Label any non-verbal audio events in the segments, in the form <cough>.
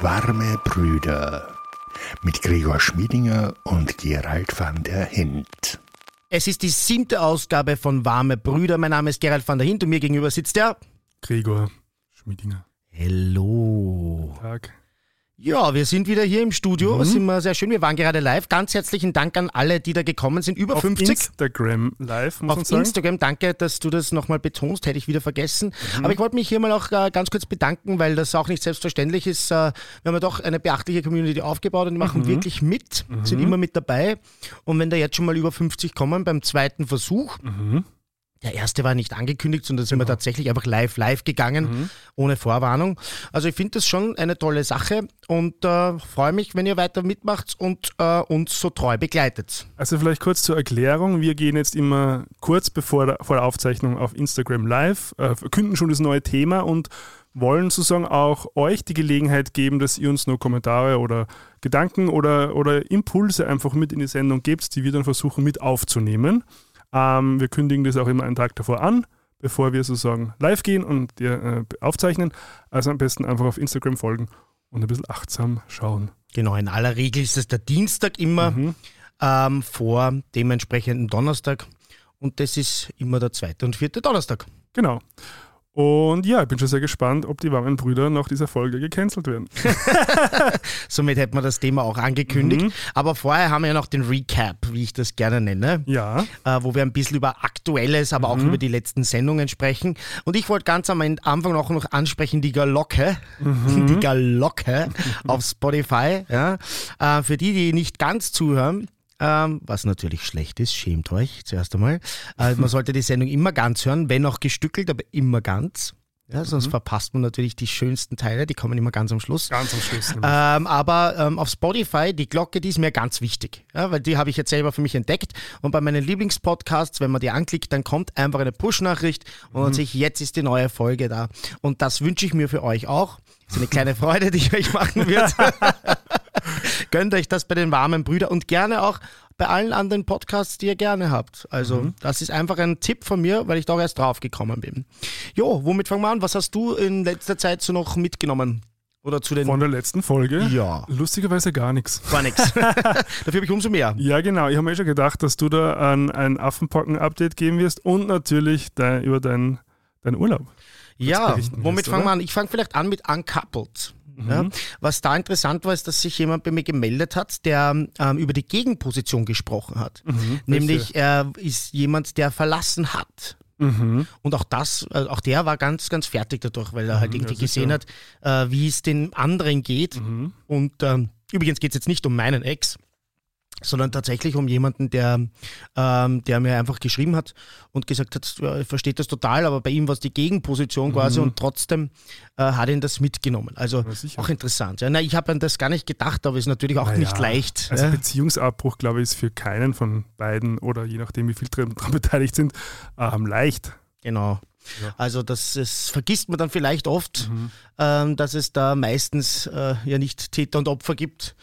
Warme Brüder mit Gregor Schmiedinger und Gerald van der Hint. Es ist die siebte Ausgabe von Warme Brüder. Mein Name ist Gerald van der Hint und mir gegenüber sitzt der Gregor Schmiedinger. Hello. Tag. Ja, wir sind wieder hier im Studio. Mhm. Es ist immer sehr schön. Wir waren gerade live. Ganz herzlichen Dank an alle, die da gekommen sind. Über Auf 50. Instagram live, muss man Auf sagen. Instagram, danke, dass du das nochmal betonst, hätte ich wieder vergessen. Mhm. Aber ich wollte mich hier mal auch äh, ganz kurz bedanken, weil das auch nicht selbstverständlich ist. Äh, wir haben ja doch eine beachtliche Community aufgebaut und die Mhm. machen wirklich mit, sind immer mit dabei. Und wenn da jetzt schon mal über 50 kommen beim zweiten Versuch, Mhm. Der erste war nicht angekündigt, sondern sind wir Genau. tatsächlich einfach live, live gegangen, Mhm. ohne Vorwarnung. Also ich finde das schon eine tolle Sache und äh, freue mich, wenn ihr weiter mitmacht und äh, uns so treu begleitet. Also vielleicht kurz zur Erklärung. Wir gehen jetzt immer kurz bevor der, vor der Aufzeichnung auf Instagram live, äh, verkünden schon das neue Thema und wollen sozusagen auch euch die Gelegenheit geben, dass ihr uns nur Kommentare oder Gedanken oder, oder Impulse einfach mit in die Sendung gebt, die wir dann versuchen mit aufzunehmen. Ähm, wir kündigen das auch immer einen Tag davor an, bevor wir sozusagen live gehen und dir, äh, aufzeichnen. Also am besten einfach auf Instagram folgen und ein bisschen achtsam schauen. Genau, in aller Regel ist es der Dienstag immer Mhm. ähm, vor dem entsprechenden Donnerstag und das ist immer der zweite und vierte Donnerstag. Genau. Und ja, ich bin schon sehr gespannt, ob die warmen Brüder nach dieser Folge gecancelt werden. <laughs> Somit hätten wir das Thema auch angekündigt. Mhm. Aber vorher haben wir ja noch den Recap, wie ich das gerne nenne. Ja, äh, wo wir ein bisschen über Aktuelles, aber Mhm. auch über die letzten Sendungen sprechen. Und ich wollte ganz am Anfang auch noch ansprechen, die Galocke, Mhm. <laughs> die Galocke auf Spotify. Ja. Äh, für die, die nicht ganz zuhören, ähm, was natürlich schlecht ist, schämt euch zuerst einmal. Äh, man sollte die Sendung immer ganz hören, wenn auch gestückelt, aber immer ganz. Ja, Mhm. sonst verpasst man natürlich die schönsten Teile, die kommen immer ganz am Schluss. ganz am Schluss. Ähm, aber ähm, auf Spotify, die Glocke, die ist mir ganz wichtig, ja, weil die habe ich jetzt selber für mich entdeckt. Und bei meinen Lieblingspodcasts, wenn man die anklickt, dann kommt einfach eine Push-Nachricht und dann sehe ich, jetzt ist die neue Folge da. Und das wünsche ich mir für euch auch. Das ist eine kleine Freude, die ich euch machen wird. <laughs> Gönnt euch das bei den warmen Brüdern und gerne auch bei allen anderen Podcasts, die ihr gerne habt. Also, das ist einfach ein Tipp von mir, weil ich da auch erst drauf gekommen bin. Jo, womit fangen wir an? Was hast du in letzter Zeit so noch mitgenommen? Oder zu den Von der letzten Folge. Ja. Lustigerweise gar nichts. Gar nichts. <laughs> Dafür habe ich umso mehr. Ja, genau. Ich habe mir schon gedacht, dass du da ein, ein Affenpocken-Update geben wirst und natürlich dein, über deinen dein Urlaub. Ja, womit fangen wir an? Ich fange vielleicht an mit Uncoupled. Ja, was da interessant war, ist, dass sich jemand bei mir gemeldet hat, der ähm, über die Gegenposition gesprochen hat. Nämlich er ist jemand, der verlassen hat. Mhm. Und auch das, äh, auch der war ganz, ganz fertig dadurch, weil er halt irgendwie ja, gesehen hat, äh, wie es den anderen geht. Mhm. Und ähm, übrigens geht es jetzt nicht um meinen Ex, sondern tatsächlich um jemanden, der, ähm, der mir einfach geschrieben hat und gesagt hat, ja, er versteht das total, aber bei ihm war es die Gegenposition quasi und trotzdem äh, hat ihn das mitgenommen. Also Mhm. Ja, auch interessant. Ja, na, ich habe an das gar nicht gedacht, aber ist natürlich auch Naja, nicht leicht. Also. Beziehungsabbruch, glaube ich, ist für keinen von beiden oder je nachdem, wie viel daran beteiligt sind, ähm, leicht. Genau. Ja. Also das, das vergisst man dann vielleicht oft, Mhm. ähm, dass es da meistens äh, ja nicht Täter und Opfer gibt,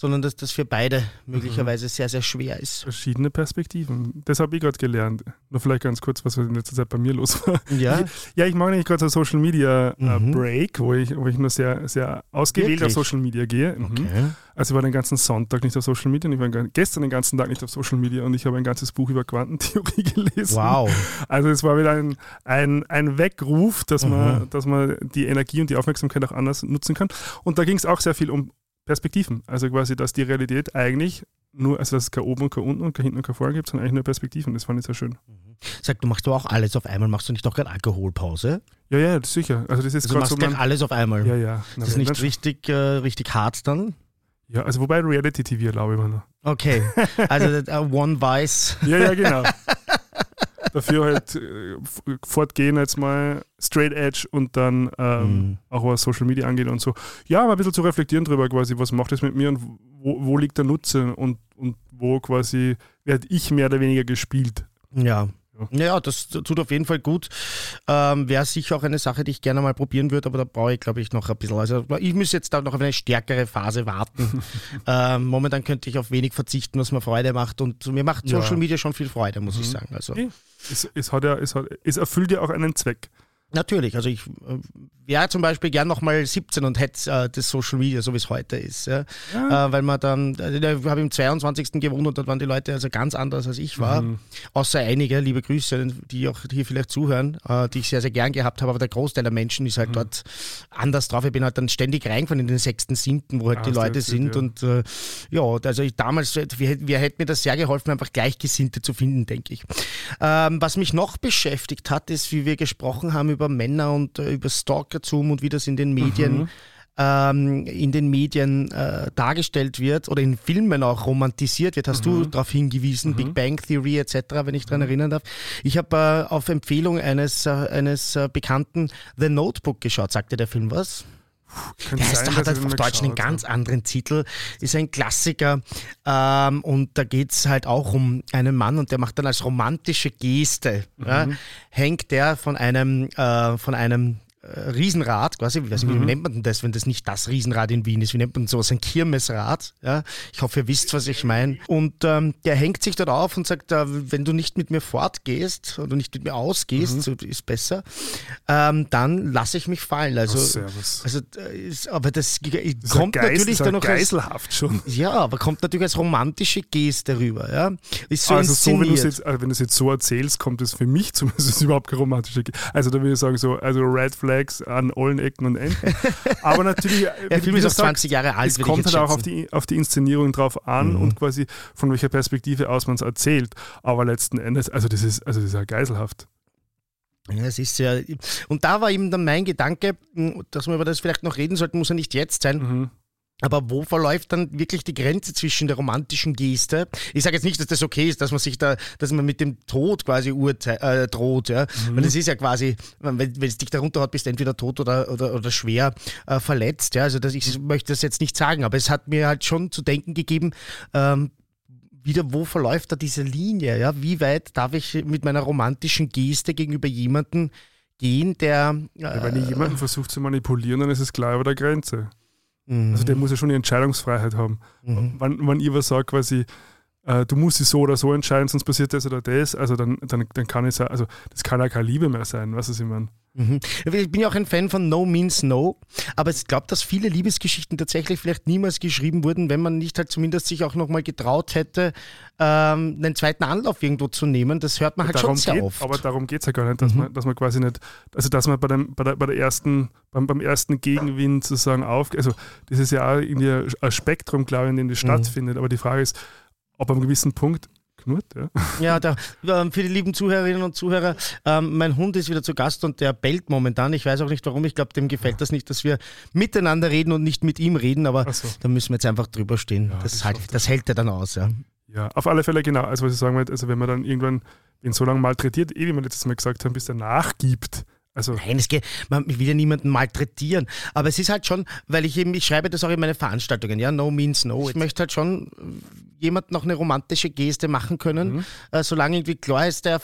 sondern dass das für beide möglicherweise sehr, sehr schwer ist. Verschiedene Perspektiven. Das habe ich gerade gelernt. Nur vielleicht ganz kurz, was in letzter Zeit bei mir los war. Ja, <laughs> Ja, ich mache nämlich gerade so einen Social Media äh, Mhm. Break, wo ich, wo ich nur sehr, sehr ausgewählt Wirklich? auf Social Media gehe. Mhm. okay. Also ich war den ganzen Sonntag nicht auf Social Media und ich war gestern den ganzen Tag nicht auf Social Media und ich habe ein ganzes Buch über Quantentheorie <laughs> gelesen. Wow. Also es war wieder ein, ein, ein Weckruf, dass, Mhm. man, dass man die Energie und die Aufmerksamkeit auch anders nutzen kann. Und da ging es auch sehr viel um Perspektiven. Also quasi, dass die Realität eigentlich nur, also dass es kein oben und kein unten und kein hinten und kein vorne gibt, sondern eigentlich nur Perspektiven. Das fand ich sehr schön. Sag, du machst du auch alles auf einmal, machst du nicht auch gerade Alkoholpause? Ja, ja, sicher. Also das ist Also du machst so mein, alles auf einmal. Ja, ja. Na, Das ist nicht richtig, äh, richtig hart dann? Ja, also wobei Reality TV erlaube ich mir noch. Okay. <laughs> Also äh, One Vice. Ja, ja, genau. <laughs> Dafür halt äh, fortgehen jetzt mal straight edge und dann ähm, Mhm. auch was Social Media angeht und so. Ja, mal ein bisschen zu reflektieren drüber quasi, was macht das mit mir und wo, wo liegt der Nutzen und, und wo quasi werde ich mehr oder weniger gespielt. Ja. Ja. Ja, das tut auf jeden Fall gut. Ähm, Wäre sicher auch eine Sache, die ich gerne mal probieren würde, aber da brauche ich, glaube ich, noch ein bisschen. Also ich muss jetzt da noch auf eine stärkere Phase warten. <laughs> ähm, momentan könnte ich auf wenig verzichten, was mir Freude macht. Und mir macht Ja. Social Media schon viel Freude, muss ich Mhm. sagen. Also Okay. Es, es, hat ja, es, hat, es erfüllt ja auch einen Zweck. Natürlich, also ich äh, wäre zum Beispiel gern nochmal 17 und hätte äh, das Social Media, so wie es heute ist. Ja? ja. Äh, weil man dann, also ich habe im 22. gewohnt und dort waren die Leute also ganz anders als ich war. Mhm. Außer einige, liebe Grüße, die auch hier vielleicht zuhören, äh, die ich sehr, sehr gern gehabt habe, aber der Großteil der Menschen ist halt mhm. dort anders drauf. Ich bin halt dann ständig reingefahren in den 6., 7., wo halt ah, die Leute sind. Ja. Und äh, ja, also ich, damals, wir, wir hätten mir das sehr geholfen, einfach Gleichgesinnte zu finden, denke ich. Ähm, was mich noch beschäftigt hat, ist, wie wir gesprochen haben über Männer und äh, über Stalkertum und wie das in den Medien mhm. ähm, in den Medien äh, dargestellt wird oder in Filmen auch romantisiert wird. Hast mhm. du darauf hingewiesen, mhm. Big Bang Theory etc., wenn ich daran mhm. erinnern darf. Ich habe äh, auf Empfehlung eines, äh, eines äh, Bekannten The Notebook geschaut. Sagte der Film was? Der heißt, sein, hat halt auf Deutsch einen ganz anderen Titel, ist ein Klassiker. Ähm, und da geht es halt auch um einen Mann und der macht dann als romantische Geste, mhm. ja, hängt der von einem, äh, von einem Riesenrad, quasi, ich weiß nicht, mhm. wie nennt man denn das, wenn das nicht das Riesenrad in Wien ist? Wie nennt man sowas? Ein Kirmesrad. Ja? Ich hoffe, ihr wisst, was ich meine. Und ähm, der hängt sich dort auf und sagt, äh, wenn du nicht mit mir fortgehst oder nicht mit mir ausgehst, mhm. so ist besser, ähm, dann lasse ich mich fallen. Also, oh, also äh, aber das, das kommt Geist, natürlich dann noch geiselhaft als, schon. Ja, aber kommt natürlich als romantische Geste rüber. Ja? Ist so also so, wenn du es jetzt, also jetzt so erzählst, kommt es für mich <laughs> zumindest überhaupt keine romantische Geste. Also da würde ich sagen, so, also Red Flag Flags an allen Ecken und Enden. Aber natürlich, der Film ist auch 20 Jahre alt. Es kommt halt auch auf die, auf die Inszenierung drauf an mhm. und quasi von welcher Perspektive aus man es erzählt. Aber letzten Endes, also das ist, also das ist ja geiselhaft. Ja, es ist ja. Und da war eben dann mein Gedanke, dass wir über das vielleicht noch reden sollten, muss ja nicht jetzt sein. Mhm. Aber wo verläuft dann wirklich die Grenze zwischen der romantischen Geste? Ich sage jetzt nicht, dass das okay ist, dass man sich da, dass man mit dem Tod quasi äh, droht, ja. Mhm. Weil es ist ja quasi, wenn, wenn es dich darunter hat, bist du entweder tot oder, oder, oder schwer äh, verletzt, ja. Also das, ich möchte das jetzt nicht sagen, aber es hat mir halt schon zu denken gegeben, ähm, wieder, wo verläuft da diese Linie, ja? Wie weit darf ich mit meiner romantischen Geste gegenüber jemandem gehen, der. Äh, ja, wenn ich jemanden versuche zu manipulieren, dann ist es klar über der Grenze. Mhm. Also der muss ja schon die Entscheidungsfreiheit haben. Mhm. Wenn, wenn ich was sage, quasi, äh, du musst dich so oder so entscheiden, sonst passiert das oder das, also dann, dann, dann kann es also das kann ja keine Liebe mehr sein, was ich meine. Mhm. Ich bin ja auch ein Fan von No Means No, aber ich glaube, dass viele Liebesgeschichten tatsächlich vielleicht niemals geschrieben wurden, wenn man nicht halt zumindest sich auch nochmal getraut hätte, ähm, einen zweiten Anlauf irgendwo zu nehmen. Das hört man halt darum schon sehr geht, oft. Aber darum geht es ja gar nicht, dass, mhm. man, dass man quasi nicht, also dass man bei, dem, bei, der, bei der ersten, beim, beim ersten Gegenwind sozusagen auf, also das ist ja auch irgendwie ein Spektrum, glaube ich, in dem das mhm. stattfindet, aber die Frage ist, ob einem gewissen Punkt knurrt. Ja, ja da, ähm, für die lieben Zuhörerinnen und Zuhörer, ähm, mein Hund ist wieder zu Gast und der bellt momentan. Ich weiß auch nicht warum. Ich glaube, dem gefällt das nicht, dass wir miteinander reden und nicht mit ihm reden, aber so. da müssen wir jetzt einfach drüber stehen. Ja, das, das, halt, das hält er dann aus. Ja. ja, auf alle Fälle genau. Also was ich sagen wollte, also wenn man dann irgendwann ihn so lange malträtiert, eh wie wir letztes Mal gesagt haben, bis er nachgibt, also Nein, es geht, man will ja niemanden malträtieren. Aber es ist halt schon, weil ich eben, ich schreibe das auch in meine Veranstaltungen, ja, no means no. Ich möchte halt schon jemand noch eine romantische Geste machen können, mhm. äh, solange irgendwie klar ist, der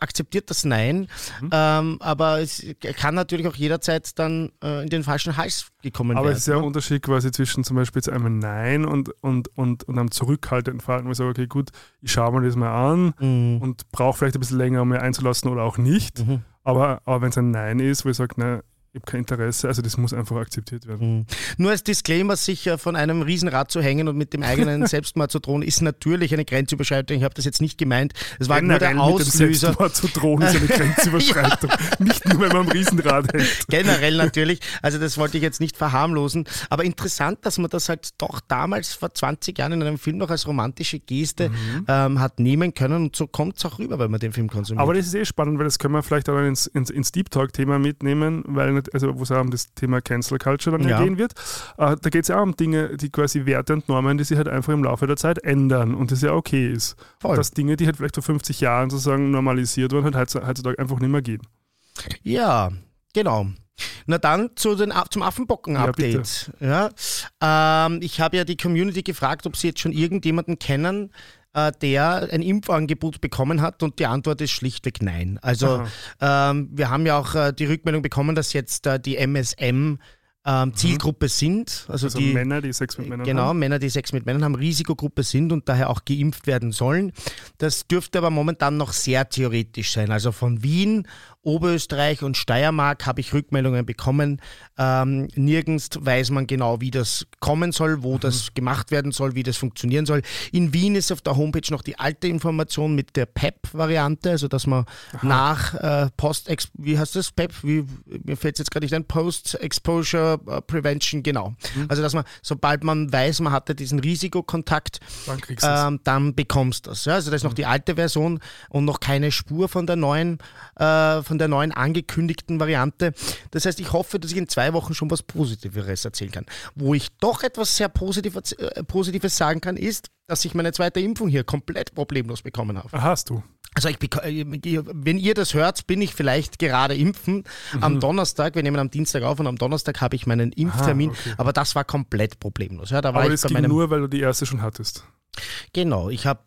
akzeptiert das Nein. Mhm. Ähm, aber es kann natürlich auch jederzeit dann äh, in den falschen Hals gekommen aber werden. Aber es ist ja ein Unterschied quasi zwischen zum Beispiel jetzt einmal Nein und, und, und, und einem zurückhaltenden Verhalten, wo ich sage, okay, gut, ich schaue mir das mal an mhm. und brauche vielleicht ein bisschen länger, um mir einzulassen oder auch nicht. Aber, aber wenn es ein Nein ist, wo ich sage, ne, ich habe kein Interesse, also das muss einfach akzeptiert werden. Mhm. Nur als Disclaimer, sich von einem Riesenrad zu hängen und mit dem eigenen <laughs> Selbstmord zu drohen, ist natürlich eine Grenzüberschreitung. Ich habe das jetzt nicht gemeint. Das war Generell nur der Auslöser. Mit dem Selbstmord zu drohen ist eine <laughs> Grenzüberschreitung. ja. Nicht nur, wenn man am Riesenrad hängt. <laughs> Generell natürlich. Also das wollte ich jetzt nicht verharmlosen. Aber interessant, dass man das halt doch damals vor 20 Jahren in einem Film noch als romantische Geste mhm. ähm, hat nehmen können. Und so kommt es auch rüber, wenn man den Film konsumiert. Aber das ist eh spannend, weil das können wir vielleicht auch ins, ins, ins Deep Talk-Thema mitnehmen, weil also wo es auch um das Thema Cancel Culture dann ja. gehen wird. Äh, da geht es ja auch um Dinge, die quasi Werte und Normen, die sich halt einfach im Laufe der Zeit ändern und das ja okay ist. Voll. Dass Dinge, die halt vielleicht vor 50 Jahren sozusagen normalisiert wurden, halt heutzutage einfach nicht mehr gehen. Ja, genau. Na dann zu den, zum Affenbocken-Update. Ja, ja ähm, ich habe ja die Community gefragt, ob sie jetzt schon irgendjemanden kennen, der ein Impfangebot bekommen hat und die Antwort ist schlichtweg nein. Also ähm, wir haben ja auch äh, die Rückmeldung bekommen, dass jetzt äh, die MSM ähm, mhm. Zielgruppe sind. Also, also, die Männer, die Sex mit Männern genau, haben. Genau, Männer, die Sex mit Männern haben, Risikogruppe sind und daher auch geimpft werden sollen. Das dürfte aber momentan noch sehr theoretisch sein. Also von Wien Oberösterreich und Steiermark habe ich Rückmeldungen bekommen. Ähm, nirgends weiß man genau, wie das kommen soll, wo mhm. das gemacht werden soll, wie das funktionieren soll. In Wien ist auf der Homepage noch die alte Information mit der PEP-Variante, also dass man Aha. nach äh, Post, wie heißt das, PEP, wie, mir fällt es jetzt gerade nicht ein, Post-Exposure äh, Prevention, genau. Mhm. Also dass man, sobald man weiß, man hatte diesen Risikokontakt, dann, ähm, dann bekommst du das. Ja? Also das ist noch mhm. die alte Version und noch keine Spur von der neuen, äh, von der neuen angekündigten Variante. Das heißt, ich hoffe, dass ich in zwei Wochen schon was Positiveres erzählen kann. Wo ich doch etwas sehr Positives, äh, Positives sagen kann, ist, dass ich meine zweite Impfung hier komplett problemlos bekommen habe. Hast du? Also ich, äh, wenn ihr das hört, bin ich vielleicht gerade impfen. Mhm. Am Donnerstag, wir nehmen am Dienstag auf und am Donnerstag habe ich meinen Impftermin, Aha, okay. aber das war komplett problemlos. Ja, da war aber das ging nur, weil du die erste schon hattest. Genau, ich habe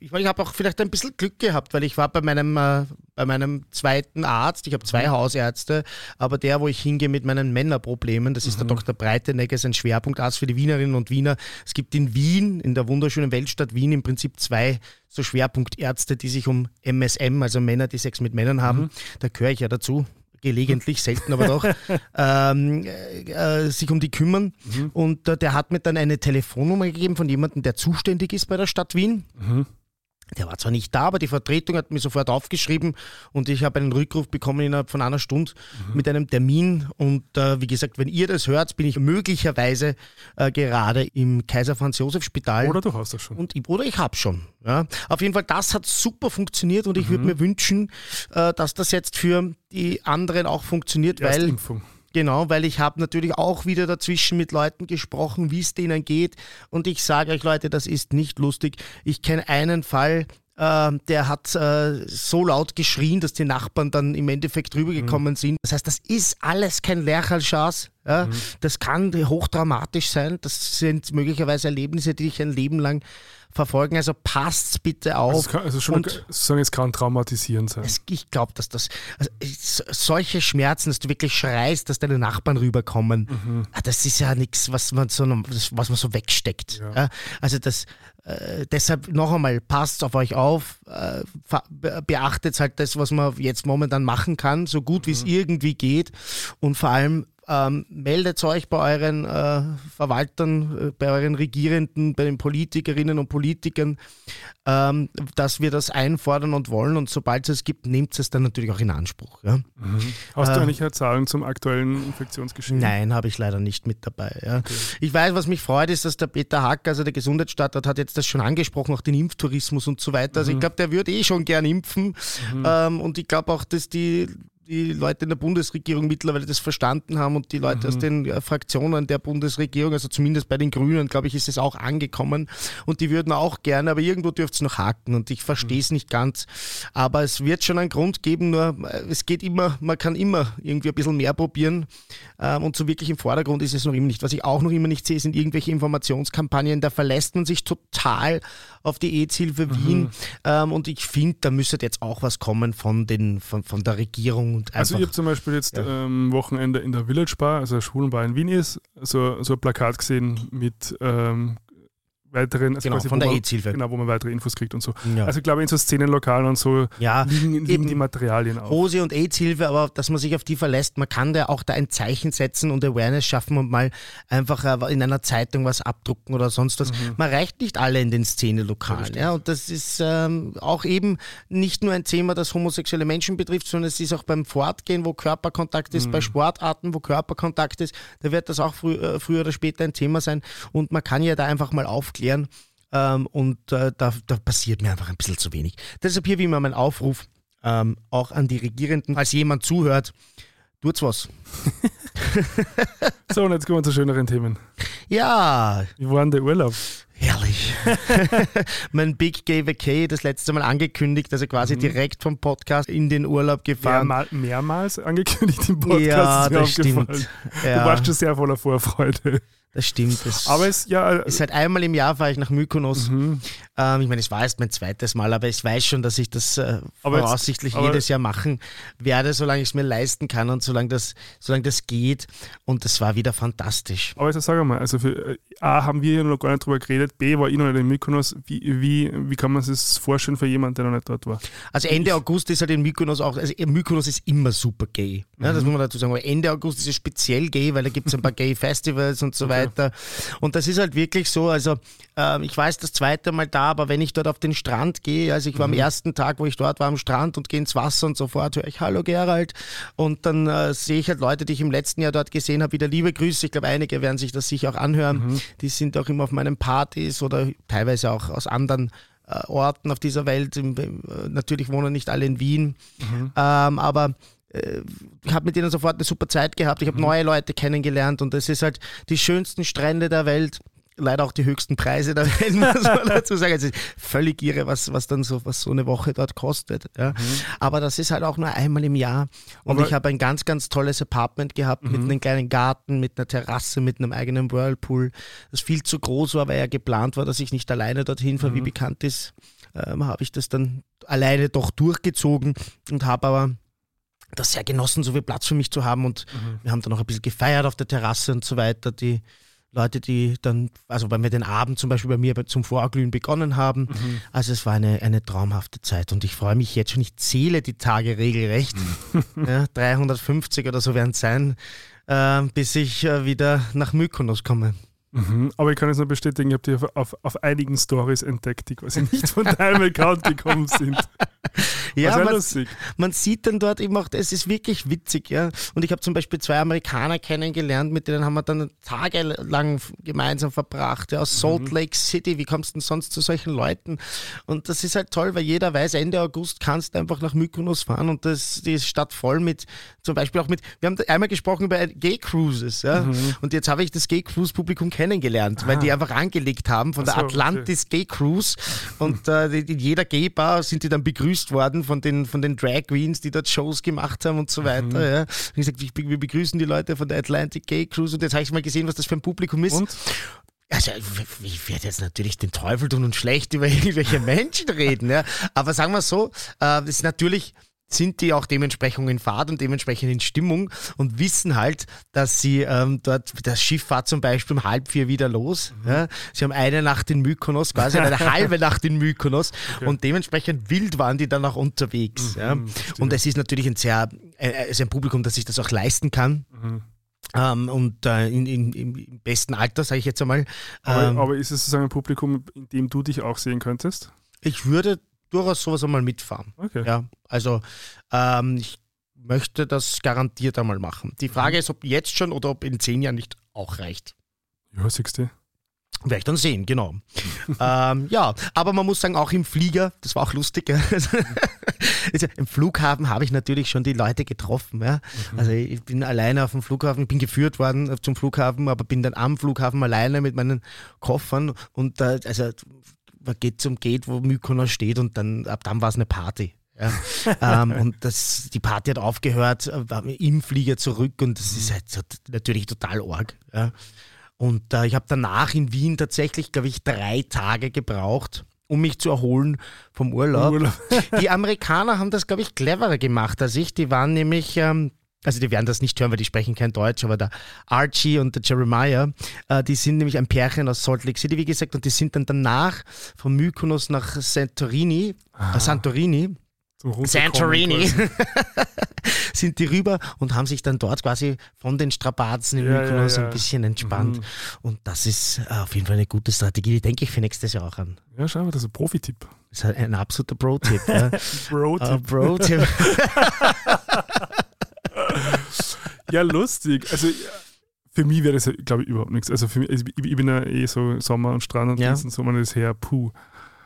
äh, ich, ich hab auch vielleicht ein bisschen Glück gehabt, weil ich war bei meinem, äh, bei meinem zweiten Arzt, ich habe zwei mhm. Hausärzte, aber der, wo ich hingehe mit meinen Männerproblemen, das ist mhm. der Dr. Breitenegger, ist ein Schwerpunktarzt für die Wienerinnen und Wiener. Es gibt in Wien, in der wunderschönen Weltstadt Wien, im Prinzip zwei so Schwerpunktärzte, die sich um MSM, also Männer, die Sex mit Männern haben, mhm. da gehöre ich ja dazu gelegentlich, selten aber doch, <laughs> ähm, äh, sich um die kümmern. Mhm. Und äh, der hat mir dann eine Telefonnummer gegeben von jemandem, der zuständig ist bei der Stadt Wien. Mhm. Der war zwar nicht da, aber die Vertretung hat mir sofort aufgeschrieben und ich habe einen Rückruf bekommen innerhalb von einer Stunde mhm. mit einem Termin. Und äh, wie gesagt, wenn ihr das hört, bin ich möglicherweise äh, gerade im Kaiser Franz Josef Spital. Oder du hast das schon. Und, oder ich habe schon. Ja. Auf jeden Fall, das hat super funktioniert und ich würde mhm. mir wünschen, äh, dass das jetzt für die anderen auch funktioniert, weil. Impfung. Genau, weil ich habe natürlich auch wieder dazwischen mit Leuten gesprochen, wie es denen geht. Und ich sage euch Leute, das ist nicht lustig. Ich kenne einen Fall, äh, der hat äh, so laut geschrien, dass die Nachbarn dann im Endeffekt rübergekommen mhm. sind. Das heißt, das ist alles kein Lerchalschas. Ja? Mhm. Das kann hochdramatisch sein. Das sind möglicherweise Erlebnisse, die dich ein Leben lang verfolgen. Also passt bitte auf. Also, kann, also schon und sozusagen, es kann traumatisierend sein. Es, ich glaube, dass das also, solche Schmerzen, dass du wirklich schreist, dass deine Nachbarn rüberkommen, mhm. Ah, das ist ja nichts, was man so was man so wegsteckt. Ja. Also das äh, deshalb noch einmal, passt auf euch auf, äh, beachtet halt das, was man jetzt momentan machen kann, so gut wie es mhm. irgendwie geht und vor allem ähm, meldet euch bei euren äh, Verwaltern, äh, bei euren Regierenden, bei den Politikerinnen und Politikern, ähm, dass wir das einfordern und wollen. Und sobald es es gibt, nehmt es dann natürlich auch in Anspruch. Ja? Mhm. Hast äh, du eigentlich Zahlen zum aktuellen Infektionsgeschehen? Nein, habe ich leider nicht mit dabei. Ja? Okay. Ich weiß, was mich freut, ist, dass der Peter Hack, also der Gesundheitsstadtrat, hat jetzt das schon angesprochen, auch den Impftourismus und so weiter. Also mhm. ich glaube, der würde eh schon gern impfen. Mhm. Ähm, und ich glaube auch, dass die die Leute in der Bundesregierung mittlerweile das verstanden haben und die Leute mhm. aus den äh, Fraktionen der Bundesregierung, also zumindest bei den Grünen, glaube ich, ist es auch angekommen und die würden auch gerne, aber irgendwo dürfte es noch haken und ich verstehe es mhm. nicht ganz. Aber es wird schon einen Grund geben, nur äh, es geht immer, man kann immer irgendwie ein bisschen mehr probieren ähm, und so wirklich im Vordergrund ist es noch immer nicht. Was ich auch noch immer nicht sehe, sind irgendwelche Informationskampagnen, da verlässt man sich total auf die mhm. Wien ähm, und ich finde, da müsste jetzt auch was kommen von, den, von, von der Regierung und also ich habe zum Beispiel jetzt ja. ähm, Wochenende in der Village Bar, also der Schwulenbar in Wien ist, so, so ein Plakat gesehen mit ähm, weiteren, also genau, von der AIDS-Hilfe. Genau, wo man weitere Infos kriegt und so. Ja. Also ich glaube, in so Szenenlokalen und so ja, liegen, liegen die Materialien auch. Hose und AIDS-Hilfe, aber dass man sich auf die verlässt, man kann da auch da ein Zeichen setzen und Awareness schaffen und mal einfach äh, in einer Zeitung was abdrucken oder sonst was. Mhm. Man reicht nicht alle in den Szenelokalen. Ja, ja, und das ist ähm, auch eben nicht nur ein Thema, das homosexuelle Menschen betrifft, sondern es ist auch beim Fortgehen, wo Körperkontakt ist, mhm. bei Sportarten, wo Körperkontakt ist, da wird das auch frü äh, früher oder später ein Thema sein und man kann ja da einfach mal aufklären erklären. Ähm, und äh, da, da, passiert mir einfach ein bisschen zu wenig. Deshalb hier wie immer mein Aufruf ähm, auch an die Regierenden, falls jemand zuhört, tut's was. <laughs> so, und jetzt kommen wir zu schöneren Themen. Ja. Wie war denn der Urlaub? Herrlich. <laughs> mein Big Gay Vacay, das letzte Mal angekündigt, also quasi mhm. direkt vom Podcast in den Urlaub gefahren. Mehrmal, mehrmals angekündigt im Podcast. Ja, das stimmt. Ja. Du warst schon sehr voller Vorfreude. Das stimmt. Das Aber es ja. ist halt einmal im Jahr fahre ich nach Mykonos. Mhm. Ähm, ich meine, es war erst mein zweites Mal, aber ich weiß schon, dass ich das äh, jetzt- voraussichtlich aber- jedes Jahr machen werde, solange ich es mir leisten kann und solange das, solange das geht. Und das war wieder fantastisch. Aber jetzt sag mal, also für äh, A haben wir ja noch gar nicht drüber geredet, B war ich noch nicht in Mykonos. Wie, wie, wie kann man sich das vorstellen für jemanden, der noch nicht dort war? Also Ende August ist halt in Mykonos auch, also Mykonos ist immer super gay. Ja, Mhm. das muss man dazu sagen. Aber Ende August ist es speziell gay, weil da gibt es ein paar <laughs> Gay-Festivals und so weiter. Und das ist halt wirklich so, also ähm, ich war jetzt das zweite Mal da, aber wenn ich dort auf den Strand gehe, also ich war Mhm. am ersten Tag, wo ich dort war am Strand und gehe ins Wasser und sofort höre ich Hallo Gerald und dann äh, sehe ich halt Leute, die ich im letzten Jahr dort gesehen habe, wieder liebe Grüße. Ich glaube, einige werden sich das sicher auch anhören. Mhm. Die sind auch immer auf meinen Partys oder teilweise auch aus anderen äh, Orten auf dieser Welt. Äh, natürlich wohnen nicht alle in Wien, Mhm. ähm, aber äh, ich habe mit denen sofort eine super Zeit gehabt. Ich habe neue Leute kennengelernt und es ist halt die schönsten Strände der Welt. Leider auch die höchsten Preise der Welt, <laughs> muss man dazu sagen. Es ist völlig irre, was, was dann so, was so eine Woche dort kostet. Ja. Aber das ist halt auch nur einmal im Jahr. Und Aber- ich habe ein ganz, ganz tolles Apartment gehabt mit einem kleinen Garten, mit einer Terrasse, mit einem eigenen Whirlpool, das viel zu groß war, weil ja geplant war, dass ich nicht alleine dorthin fahre. Wie bekannt ist, ähm, habe ich das dann alleine doch durchgezogen und habe aber das sehr genossen, so viel Platz für mich zu haben. Und wir haben dann auch ein bisschen gefeiert auf der Terrasse und so weiter. Die Leute, die dann, also wenn wir den Abend zum Beispiel bei mir zum Vorglühen begonnen haben. Also es war eine, eine traumhafte Zeit und ich freue mich jetzt schon. Ich zähle die Tage regelrecht. ja, 350 oder so werden es sein, äh, bis ich äh, wieder nach Mykonos komme. Mhm. Aber ich kann es nur bestätigen, ich habe die auf, auf, auf einigen Stories entdeckt, die quasi nicht von <laughs> deinem Account gekommen sind. Ja, man, lustig. man sieht dann dort eben auch, es ist wirklich witzig, ja. Und ich habe zum Beispiel zwei Amerikaner kennengelernt, mit denen haben wir dann tagelang gemeinsam verbracht, ja, aus Salt Lake City. Wie kommst du denn sonst zu solchen Leuten? Und das ist halt toll, weil jeder weiß, Ende August kannst du einfach nach Mykonos fahren und das, die ist Stadt voll mit, zum Beispiel auch mit, wir haben einmal gesprochen über Gay Cruises, ja. Und jetzt habe ich das Gay Cruise Publikum kennengelernt, weil die einfach angelegt haben von der so, okay. Atlantis Gay Cruise und äh, in jeder Gay-Bar sind die dann begrüßt worden von den, von den Drag Queens, die dort Shows gemacht haben und so weiter. Ja. Und ich gesagt, wir begrüßen die Leute von der Atlantic Gay Cruise und jetzt habe ich mal gesehen, was das für ein Publikum ist. Und? Also, ich- werde jetzt natürlich den Teufel tun und schlecht über <laughs> irgendwelche Menschen reden, ja. Aber sagen wir so, äh, das ist natürlich sind die auch dementsprechend in Fahrt und dementsprechend in Stimmung und wissen halt, dass sie ähm, dort, das Schiff fahrt zum Beispiel um halb vier wieder los. Ja. Sie haben eine Nacht in Mykonos, quasi eine <laughs> halbe Nacht in Mykonos und dementsprechend wild waren die dann auch unterwegs. ja. Und es ist natürlich ein sehr, äh, es ist ein Publikum, das sich das auch leisten kann. Ähm, und äh, in, in, im besten Alter, sage ich jetzt einmal. Aber, Ähm, aber ist es sozusagen ein Publikum, in dem du dich auch sehen könntest? ich würde durchaus sowas einmal mitfahren. Okay. Ja, also ähm, ich möchte das garantiert einmal machen. Die Frage ist, ob jetzt schon oder ob in zehn Jahren nicht auch reicht. Ja, siehst du. Werde ich dann sehen, genau. <laughs> ähm, ja, aber man muss sagen, auch im Flieger, das war auch lustig, <laughs> ja. Also, im Flughafen habe ich natürlich schon die Leute getroffen. Ja. Also ich bin alleine auf dem Flughafen, ich bin geführt worden zum Flughafen, aber bin dann am Flughafen alleine mit meinen Koffern und äh, also man geht zum Gate, wo Mykonos steht und dann ab dann war es eine Party. Ja. <laughs> ähm, und das, die Party hat aufgehört, äh, war im Flieger zurück und das ist halt natürlich total arg. Ja. Und äh, ich habe danach in Wien tatsächlich, glaube ich, drei Tage gebraucht, um mich zu erholen vom Urlaub. Urlaub. <laughs> Die Amerikaner haben das, glaube ich, cleverer gemacht als ich. Die waren nämlich, ähm, also die werden das nicht hören, weil die sprechen kein Deutsch, aber der Archie und der Jeremiah, äh, die sind nämlich ein Pärchen aus Salt Lake City, wie gesagt, und die sind dann danach von Mykonos nach Santorini, äh, Santorini, Santorini, <laughs> sind die rüber und haben sich dann dort quasi von den Strapazen in Ja, Mykonos ja, ja. ein bisschen entspannt. Und das ist äh, auf jeden Fall eine gute Strategie, die denke ich für nächstes Jahr auch an. Ja, schau mal, das ist ein Profi-Tipp. Das ist ein absoluter Pro-Tipp. ja. <laughs> Bro-Tipp. Äh, Pro-Tipp. <laughs> Ja, lustig. Also für mich wäre das, glaube ich, überhaupt nichts. Also für mich, ich, ich bin ja eh so Sommer und Strand und Ja. diesen Sommer das her, puh.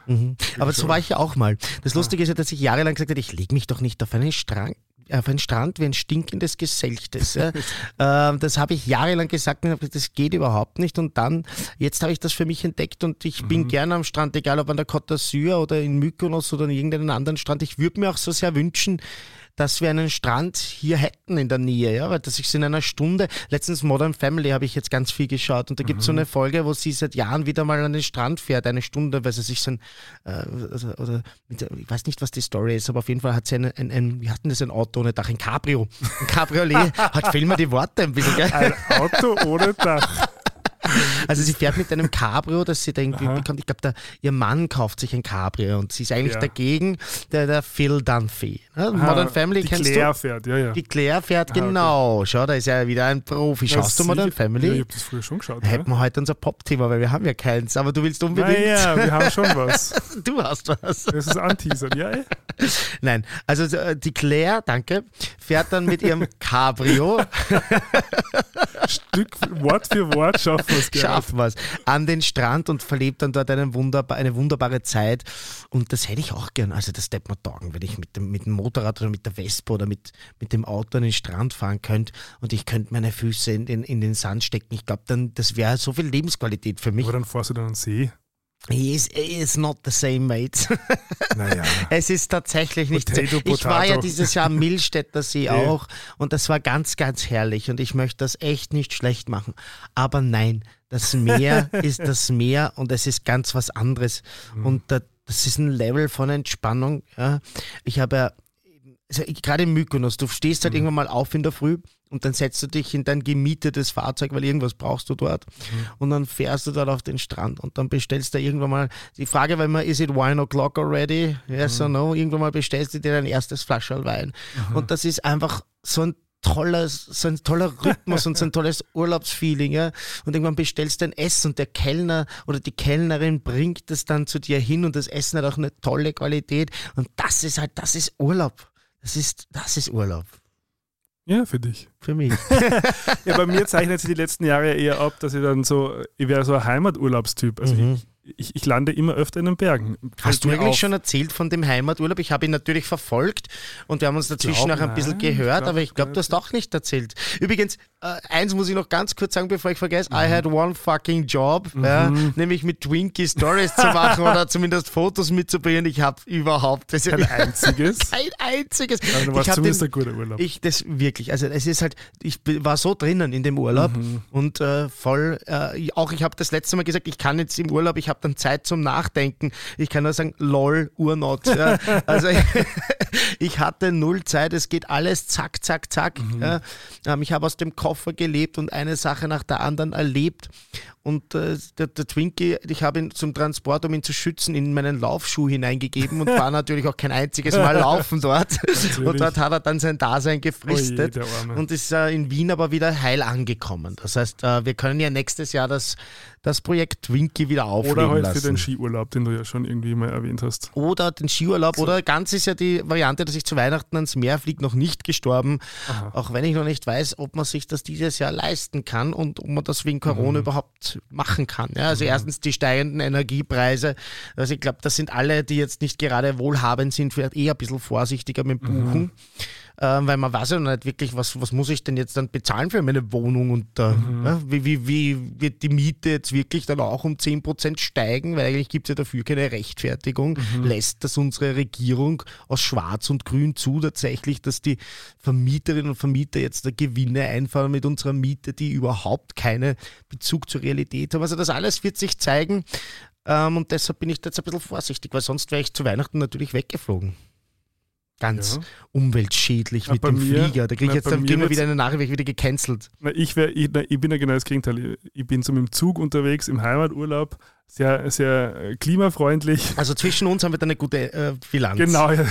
Mhm. Aber so war ich ja auch mal. Das Lustige ist ja, dass ich jahrelang gesagt habe, ich lege mich doch nicht auf einen Strand. Auf einen Strand wie ein stinkendes Geselchtes. Ja. <laughs> ähm, das habe ich jahrelang gesagt und hab gesagt, das geht überhaupt nicht. Und dann, jetzt habe ich das für mich entdeckt und ich bin gerne am Strand, egal ob an der Côte d'Azur oder in Mykonos oder an irgendeinem anderen Strand. Ich würde mir auch so sehr wünschen, dass wir einen Strand hier hätten in der Nähe, ja, weil das ist in einer Stunde. Letztens Modern Family habe ich jetzt ganz viel geschaut und da gibt es so eine Folge, wo sie seit Jahren wieder mal an den Strand fährt, eine Stunde, weil sie sich so ein, äh, oder, oder mit, ich weiß nicht, was die Story ist, aber auf jeden Fall hat sie ein, ein, ein wie hatten das ein Auto ohne Dach, ein Cabrio. Ein Cabriolet, <laughs> hat fehlen mir die Worte ein bisschen, gell? Ein Auto ohne Dach. Also sie fährt mit einem Cabrio, das sie da irgendwie bekommt. Ich glaube, ihr Mann kauft sich ein Cabrio und sie ist eigentlich Ja. dagegen, der, der Phil Dunphy. Ja, Modern Family die kennst Claire du? fährt, ja, ja. Die Claire fährt, okay. genau. Schau, da ist ja wieder ein Profi. Schaust du Modern Ja, ich Family? habe das früher schon geschaut. Hätten wir heute unser Pop-Thema, weil wir haben ja keins, aber du willst unbedingt. Naja, wir haben schon was. <laughs> Du hast was. Das ist anteasern, ja. eh. Nein, also äh, die Claire, danke, fährt dann mit ihrem Cabrio, <laughs> Stück, Wort für Wort schaffen wir es gerne. schaffen wir's, an den Strand und verlebt dann dort einen wunderbar, eine wunderbare Zeit. Und das hätte ich auch gern. Also das hätte mir taugen, wenn ich mit dem, mit dem Motorrad oder mit der Vespa oder mit, mit dem Auto an den Strand fahren könnte und ich könnte meine Füße in den, in den Sand stecken. Ich glaube, dann das wäre so viel Lebensqualität für mich. Aber dann fährst du dann an den See. It's, it's not the same, mate. Naja. <laughs> Es ist tatsächlich nicht so. Potato, Ich war ja dieses Jahr am <laughs> Millstätter See Ja. auch und das war ganz, ganz herrlich und ich möchte das echt nicht schlecht machen. Aber nein, das Meer <laughs> ist das Meer und es ist ganz was anderes Mhm. und da, das ist ein Level von Entspannung. Ich habe ja, also gerade in Mykonos, du stehst Mhm. halt irgendwann mal auf in der Früh und dann setzt du dich in dein gemietetes Fahrzeug, weil irgendwas brauchst du dort Mhm. und dann fährst du dort auf den Strand und dann bestellst du irgendwann mal, die Frage war immer, is it wine o'clock already? Yes Mhm. or no? Irgendwann mal bestellst du dir dein erstes Flascherl Wein und das ist einfach so ein tolles, so ein toller Rhythmus und so ein tolles <laughs> Urlaubsfeeling, ja. Und irgendwann bestellst du ein Essen und der Kellner oder die Kellnerin bringt es dann zu dir hin und das Essen hat auch eine tolle Qualität und das ist halt, das ist Urlaub. Das ist, das ist Urlaub. Ja, für dich. Für mich. <laughs> Ja, bei mir zeichnet sich die letzten Jahre eher ab, dass ich dann so, ich wäre so ein Heimaturlaubstyp. Also Mhm. ich, ich, ich lande immer öfter in den Bergen. Hast du eigentlich auf. schon erzählt von dem Heimaturlaub? Ich habe ihn natürlich verfolgt und wir haben uns dazwischen glaub, auch ein bisschen nein, gehört, glaub, aber ich glaube, du hast auch nicht erzählt. Übrigens, äh, eins muss ich noch ganz kurz sagen, bevor ich vergesse. Mhm. I had one fucking job, ja, nämlich mit Twinkie Stories zu machen oder <laughs> zumindest Fotos mitzubringen. Ich habe überhaupt das, Kein einziges. <laughs> kein einziges. Aber dann war ich zumindest den, ein guter Urlaub. ich, das wirklich, also es ist halt, ich war so drinnen in dem Urlaub Mhm. und äh, voll, äh, auch ich habe das letzte Mal gesagt, ich kann jetzt im Urlaub, ich habe dann Zeit zum Nachdenken. Ich kann nur sagen, lol, Urnot. Ja. <laughs> Also <laughs> ich, hatte null Zeit, es geht alles zack, zack, zack. Mhm. Ja. Ähm, ich habe aus dem Koffer gelebt und eine Sache nach der anderen erlebt. Und äh, der, der Twinkie, ich habe ihn zum Transport, um ihn zu schützen, in meinen Laufschuh hineingegeben und war <laughs> natürlich auch kein einziges Mal laufen dort. Und dort hat er dann sein Dasein gefristet Oje, und ist äh, in Wien aber wieder heil angekommen. Das heißt, äh, wir können ja nächstes Jahr das, das Projekt Twinkie wieder aufleben Oder halt lassen. für den Skiurlaub, den du ja schon irgendwie mal erwähnt hast. oder den Skiurlaub. Oder ganz ist ja die Variante, dass ich zu Weihnachten ans Meer fliege, noch nicht gestorben. Auch wenn ich noch nicht weiß, ob man sich das dieses Jahr leisten kann und ob man das wegen Corona überhaupt machen kann. Ja, also erstens die steigenden Energiepreise. Also ich glaube, das sind alle, die jetzt nicht gerade wohlhabend sind, vielleicht eher ein bisschen vorsichtiger mit dem Buchen. Ähm, weil man weiß ja noch nicht wirklich, was, was muss ich denn jetzt dann bezahlen für meine Wohnung und äh, ja, wie, wie, wie wird die Miete jetzt wirklich dann auch um 10% steigen, weil eigentlich gibt es ja dafür keine Rechtfertigung. Lässt das unsere Regierung aus Schwarz und Grün zu tatsächlich, dass die Vermieterinnen und Vermieter jetzt da Gewinne einfahren mit unserer Miete, die überhaupt keinen Bezug zur Realität haben. Also das alles wird sich zeigen ähm, und deshalb bin ich da jetzt ein bisschen vorsichtig, weil sonst wäre ich zu Weihnachten natürlich weggeflogen. Ganz Ja. umweltschädlich mit dem mir- Flieger. Da kriege ich na, jetzt dann mir gehen wir wird's- wieder eine Nachricht, ich wieder gecancelt. Na, ich, wär, ich, na, ich bin ja genau das Gegenteil. Ich bin so mit dem Zug unterwegs im Heimaturlaub, sehr, sehr äh, klimafreundlich. Also zwischen uns haben wir da eine gute äh, Bilanz. Genau, ja.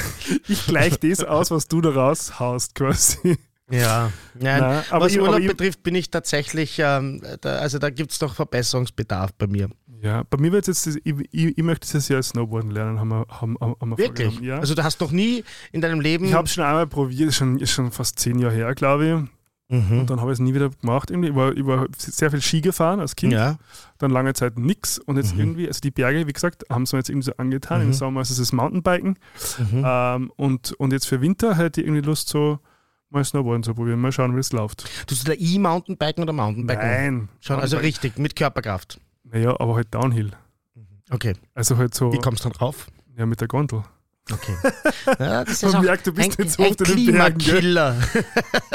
ich gleiche das aus, was du da raushaust quasi. Ja, Nein, Nein, aber was Urlaub ich- betrifft, bin ich tatsächlich, ähm, da, also da gibt es noch Verbesserungsbedarf bei mir. Ja, bei mir wird jetzt, das, ich, ich, ich möchte dieses Jahr Snowboarden lernen, haben wir, haben, haben wir Wirklich? Ja. Also du hast noch nie in deinem Leben. ich habe es schon einmal probiert, ist schon, ist schon fast zehn Jahre her, glaube ich. Mhm. Und dann habe ich es nie wieder gemacht. Irgendwie. Ich, war, ich war sehr viel Ski gefahren als Kind, ja. dann lange Zeit nix. Und jetzt Mhm. irgendwie, also die Berge, wie gesagt, haben es mir jetzt irgendwie so angetan. Mhm. Im Sommer ist es das Mountainbiken. Mhm. Ähm, und, und jetzt für Winter hätte ich irgendwie Lust, so mal Snowboarden zu probieren. Mal schauen, wie es läuft. Tust du da E-Mountainbiken oder Mountainbiken? Nein. Schon, also richtig, mit Körperkraft. Naja, aber halt Downhill. Okay. Also halt so Wie kommst du dann drauf? ja, mit der Gondel. Okay. <laughs> Ja, das Man merkt, du bist ein, oft in den Bergen? Klimakiller.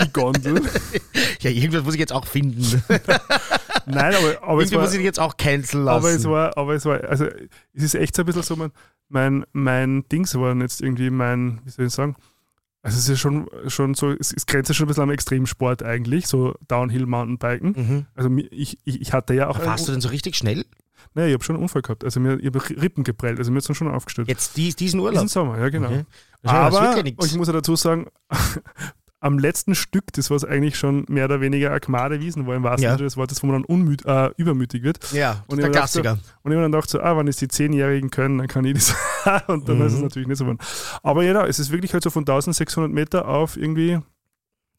Die Gondel. <laughs> ja, irgendwas muss ich jetzt auch finden. <laughs> Nein, aber, aber es Irgendwie war, muss ich jetzt auch canceln lassen. aber es war, aber es war, also es ist echt so ein bisschen so, mein, mein, mein Dings war jetzt irgendwie mein, wie soll ich sagen, also es ist ja schon, schon so, es, es grenzt ja schon ein bisschen am Extremsport eigentlich, so Downhill Mountainbiken. mhm. Also ich, ich, ich hatte ja auch Warst du denn so richtig schnell? Naja, ich habe schon einen Unfall gehabt. Also mir, ich habe Rippen geprellt, also mir ist dann schon aufgestellt. Jetzt dies, diesen Urlaub? Diesen Sommer, ja genau. Okay. Ist Aber nix. ich muss ja dazu sagen, <laughs> am letzten Stück, das was eigentlich schon mehr oder weniger Gmade Wiesen war, im wahrsten Ja. Sinne des Wortes, wo man dann unmüt, äh, übermütig wird. Ja, Und der gedacht so- Klassiker. Und ich dann gedacht, so, ah, wenn es die Zehnjährigen können, dann kann ich das. <laughs> und dann ist es Mhm. natürlich nicht so. geworden. Aber ja, es ist wirklich halt so von 1600 Meter auf irgendwie,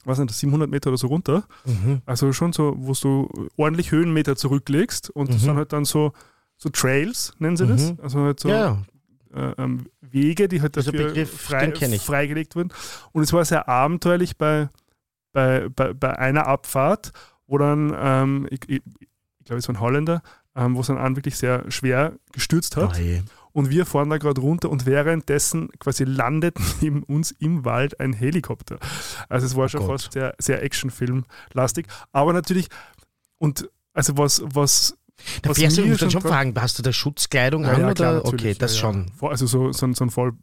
was nicht, 700 Meter oder so runter. Mhm. Also schon so, wo du ordentlich Höhenmeter zurücklegst und das Mhm. sind halt dann so, so Trails, nennen sie das. Mhm. Also halt so Ja, ähm, Wege, die halt dafür Begriff, frei, freigelegt wurden. Und es war sehr abenteuerlich bei, bei, bei, bei einer Abfahrt, wo dann, ähm, ich, ich, ich glaube, es war ein Holländer, ähm, wo es dann an wirklich sehr schwer gestürzt hat. Je. Und wir fahren da gerade runter und währenddessen quasi landet <laughs> neben uns im Wald ein Helikopter. Also es war schon Oh Gott. fast sehr, sehr Actionfilm-lastig. Aber natürlich, und also was, was Da Was fährst du, musst dann schon fragen, hast du da Schutzkleidung Ja, an? ja, oder? klar, okay, das schon. Also so, so, ein- so ein Voll,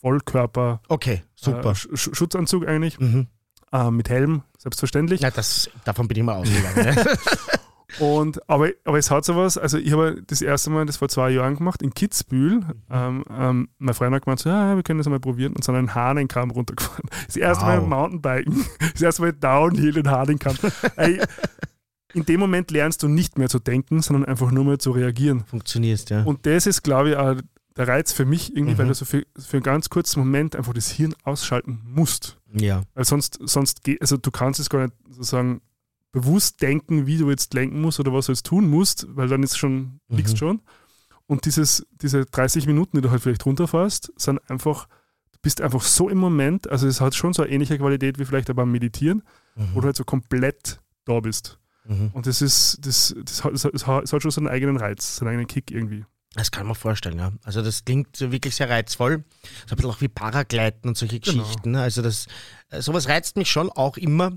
Vollkörper Okay, super. Äh, Sch Sch- Schutzanzug eigentlich, mhm. äh, mit Helm, selbstverständlich. Ja, das, davon bin ich mal ausgegangen. ne? <laughs> Und, aber, aber es hat sowas, also ich habe das erste Mal, das vor zwei Jahren gemacht, in Kitzbühel. Ähm, ähm, mein Freund hat gemeint, so, ja, wir können das mal probieren und sind einen Hahnenkamm runtergefahren. Das erste Mal Wow. im Mountainbiken, <laughs> das erste Mal Downhill in Hahnenkamm. <laughs> In dem Moment lernst du nicht mehr zu denken, sondern einfach nur mehr zu reagieren. Funktionierst, ja. Und das ist, glaube ich, auch der Reiz für mich, irgendwie, Mhm. weil du so für, für einen ganz kurzen Moment einfach das Hirn ausschalten musst. ja. Weil sonst, sonst geht, also du kannst es gar nicht sozusagen bewusst denken, wie du jetzt lenken musst oder was du jetzt tun musst, weil dann ist schon, Mhm. liegst schon. Und dieses, diese 30 Minuten, die du halt vielleicht runterfährst, sind einfach, du bist einfach so im Moment, also es hat schon so eine ähnliche Qualität wie vielleicht aber beim Meditieren, wo du halt so komplett da bist. Mhm. Und das ist, das, das, hat, das, das hat das schon so einen eigenen Reiz, so einen eigenen Kick irgendwie. Das kann man vorstellen, ja. Also das klingt wirklich sehr reizvoll. So ein bisschen auch wie Paragleiten und solche Genau. Geschichten. ne? Also das, äh, sowas reizt mich schon auch immer.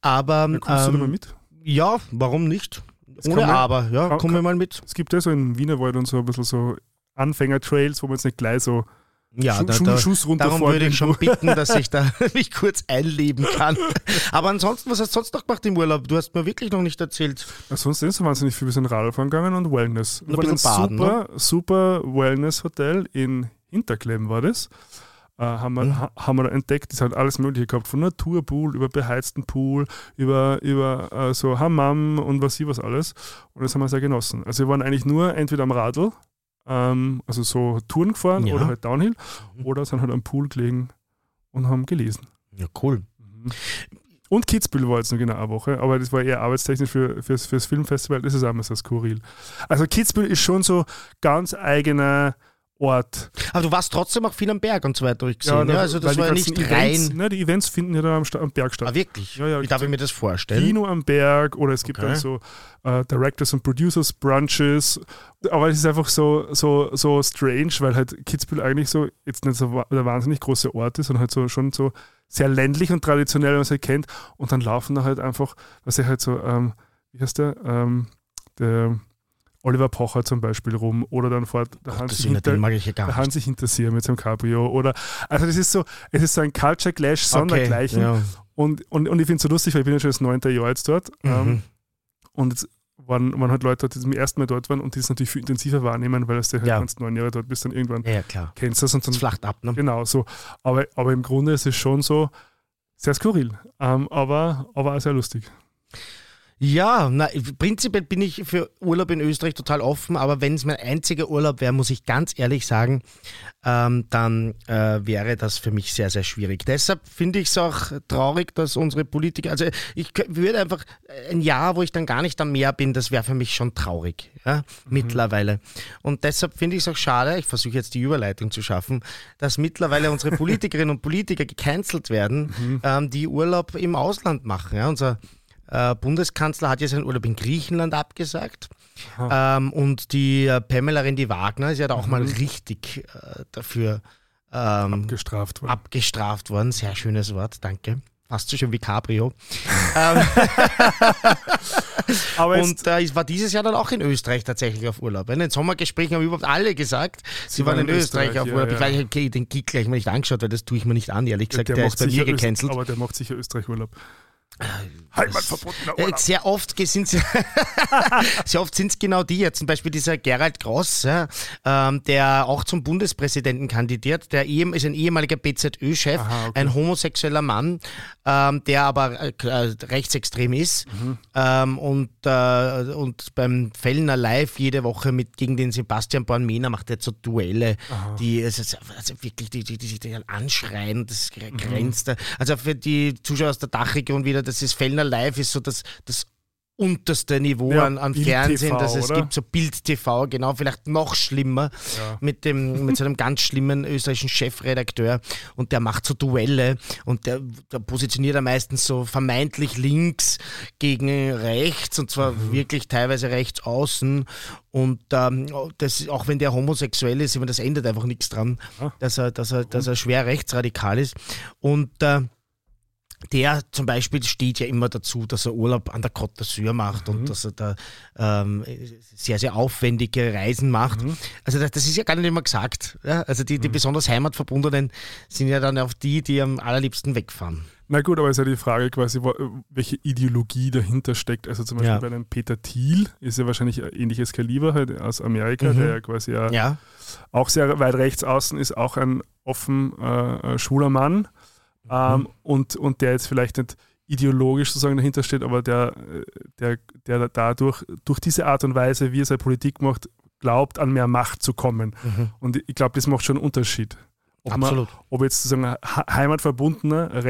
Aber Da kommst du da mal ähm, mit? ja, warum nicht? kann Ohne Aber, ja, kommen wir mal mit. Es gibt ja so in Wienerwald und so ein bisschen so Anfänger-Trails, wo man jetzt nicht gleich so Ja, Schu da, da, Schuss darum runterfahren würde ich schon bitten, dass ich da <laughs> mich kurz einleben kann. Aber ansonsten, was hast du sonst noch gemacht im Urlaub? Du hast mir wirklich noch nicht erzählt. Ja, sonst ist wahnsinnig viel. Wir sind Radfahren gegangen und Wellness. Und ein Wir waren bisschen baden, super, super Wellness-Hotel in Hinterklemm war das. Äh, haben, wir, Mhm. ha, haben wir da entdeckt, das hat alles Mögliche gehabt, von Naturpool über beheizten Pool, über, über äh, so Hammam und was ich was alles. Und das haben wir sehr genossen. Also wir waren eigentlich nur entweder am Radl, ähm, also so Touren gefahren Ja. oder halt Downhill, Mhm. oder sind halt am Pool gelegen und haben gelesen. Ja, cool. Und Kitzbühel war jetzt nur genau eine Woche, aber das war eher arbeitstechnisch für, fürs, fürs Filmfestival, das ist auch immer so skurril. Also Kitzbühel ist schon so ganz eigener Ort. Aber du warst trotzdem auch viel am Berg und so weiter, hab ich gesehen. Ja, na, also das war ja nicht Events, rein. Ne, die Events finden ja da am, am Berg statt. Ah, wirklich? Ja, ja, Wie darf ich mir das vorstellen? Kino am Berg oder es gibt Okay. dann so äh, Directors und Producers Brunches. Aber es ist einfach so, so, so strange, weil halt Kitzbühel eigentlich so jetzt nicht so der wahnsinnig große Ort ist, sondern halt so schon so sehr ländlich und traditionell, wenn man es halt kennt. Und dann laufen da halt einfach, was ich halt so, ähm, wie heißt der? Ähm, der Oliver Pocher zum Beispiel rum oder dann fährt der Gott, das sind hinter, den mag ich ja gar der nicht. Hansi hinter sich mit seinem Cabrio oder also das ist so, es ist so ein Culture Clash sondergleichen ja. und, und, und ich finde es so lustig, weil ich bin ja schon das neunte Jahr jetzt dort ähm, Mhm. und jetzt waren, waren halt Leute die zum ersten Mal dort waren und die es natürlich viel intensiver wahrnehmen, weil du halt Ja. ganz neun Jahre dort bist, dann irgendwann ja, klar. kennst du das und Das dann flacht ab, ne? genau so. Aber, aber im Grunde ist es schon so sehr skurril, ähm, aber, aber auch sehr lustig. Ja, na, prinzipiell bin ich für Urlaub in Österreich total offen, aber wenn es mein einziger Urlaub wäre, muss ich ganz ehrlich sagen, ähm, dann äh, wäre das für mich sehr, sehr schwierig. Deshalb finde ich es auch traurig, dass unsere Politiker, also ich würde einfach ein Jahr, wo ich dann gar nicht am Meer bin, das wäre für mich schon traurig, ja, mittlerweile. Und deshalb finde ich es auch schade, ich versuche jetzt die Überleitung zu schaffen, dass mittlerweile unsere <laughs> Politikerinnen und Politiker gecancelt werden, ähm, die Urlaub im Ausland machen. Ja. Unser äh, Bundeskanzler hat ja seinen Urlaub in Griechenland abgesagt. Ähm, und die äh, Pamela Rendi Wagner ist ja da auch mal richtig äh, dafür ähm, Abgestraft worden. abgestraft worden. Sehr schönes Wort, danke. Fast so schön wie Cabrio. <laughs> ähm, Aber und äh, ich war dieses Jahr dann auch in Österreich tatsächlich auf Urlaub. In den Sommergesprächen haben überhaupt alle gesagt, sie, waren in Österreich, auf ja, Urlaub. ja. Ich weiß, okay, den Gig gleich mal nicht angeschaut, weil das tue ich mir nicht an, ehrlich gesagt. Der, macht ist bei mir Öst- gecancelt. Aber der macht sicher Österreich-Urlaub. Heimatverbotener Äh, Urlaub. Sehr oft sind <laughs> sehr oft sind es genau die, ja, zum Beispiel dieser Gerald Gross, ja, ähm, der auch zum Bundespräsidenten kandidiert, der ist ein ehemaliger BZÖ-Chef, Aha, okay. ein homosexueller Mann, ähm, der aber äh, äh, rechtsextrem ist Mhm. ähm, und, äh, und beim Fellner Live jede Woche mit gegen den Sebastian Bornmehner macht er jetzt so Duelle, die es ist also wirklich die, die, die sich dann anschreien, das Mhm. grenzt. da. Also für die Zuschauer aus der Dachregion wieder, das ist Fellner Live ist so das, das unterste Niveau Ja, an, an Fernsehen, TV, das es oder? gibt, so Bild TV, genau, vielleicht noch schlimmer Ja. mit dem mit so einem ganz schlimmen österreichischen Chefredakteur und der macht so Duelle und der, der positioniert er meistens so vermeintlich links gegen rechts und zwar Mhm. wirklich teilweise rechts außen und ähm, das, auch wenn der homosexuell ist, ich meine, das ändert einfach nichts dran, Ah. dass er, dass er, dass er schwer rechtsradikal ist und äh, der zum Beispiel steht ja immer dazu, dass er Urlaub an der Côte d'Azur macht und dass er da ähm, sehr, sehr aufwendige Reisen macht. Also das, das ist ja gar nicht immer gesagt. Ja? Also die, die besonders Heimatverbundenen sind ja dann auch die, die am allerliebsten wegfahren. Na gut, aber ist ja die Frage quasi, welche Ideologie dahinter steckt. Also zum Beispiel Ja. bei einem Peter Thiel ist ja wahrscheinlich ein ähnliches Kaliber halt aus Amerika, Mhm. der ja quasi ja, Ja, auch sehr weit rechts außen ist, auch ein offen äh, äh, schwuler Mann. Ähm, und, und der jetzt vielleicht nicht ideologisch sozusagen dahinter steht, aber der, der, der dadurch, durch diese Art und Weise, wie er seine Politik macht, glaubt, an mehr Macht zu kommen. Mhm. Und ich glaube, das macht schon einen Unterschied. Ob, absolut. Man, ob jetzt sozusagen heimatverbundener,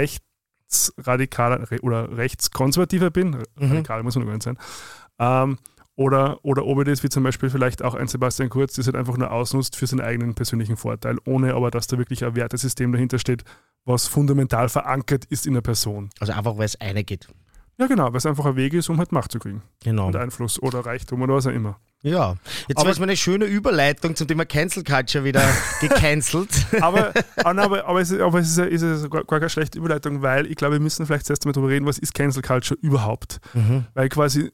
rechtsradikaler re- oder rechtskonservativer bin, Mhm. radikal muss man übrigens sein, ähm, oder, oder ob er das wie zum Beispiel vielleicht auch ein Sebastian Kurz, das halt einfach nur ausnutzt für seinen eigenen persönlichen Vorteil, ohne aber, dass da wirklich ein Wertesystem dahinter steht, was fundamental verankert ist in der Person. Also einfach, weil es eine geht. Ja, genau, weil es einfach ein Weg ist, um halt Macht zu kriegen. Genau. Und Einfluss oder Reichtum oder was auch immer. Ja, jetzt war es mal eine schöne Überleitung zum Thema Cancel Culture wieder <laughs> gecancelt. Aber, aber, aber es ist, aber es ist, ist es gar, gar keine schlechte Überleitung, weil ich glaube, wir müssen vielleicht zuerst mal darüber reden, was ist Cancel Culture überhaupt? Mhm. Weil quasi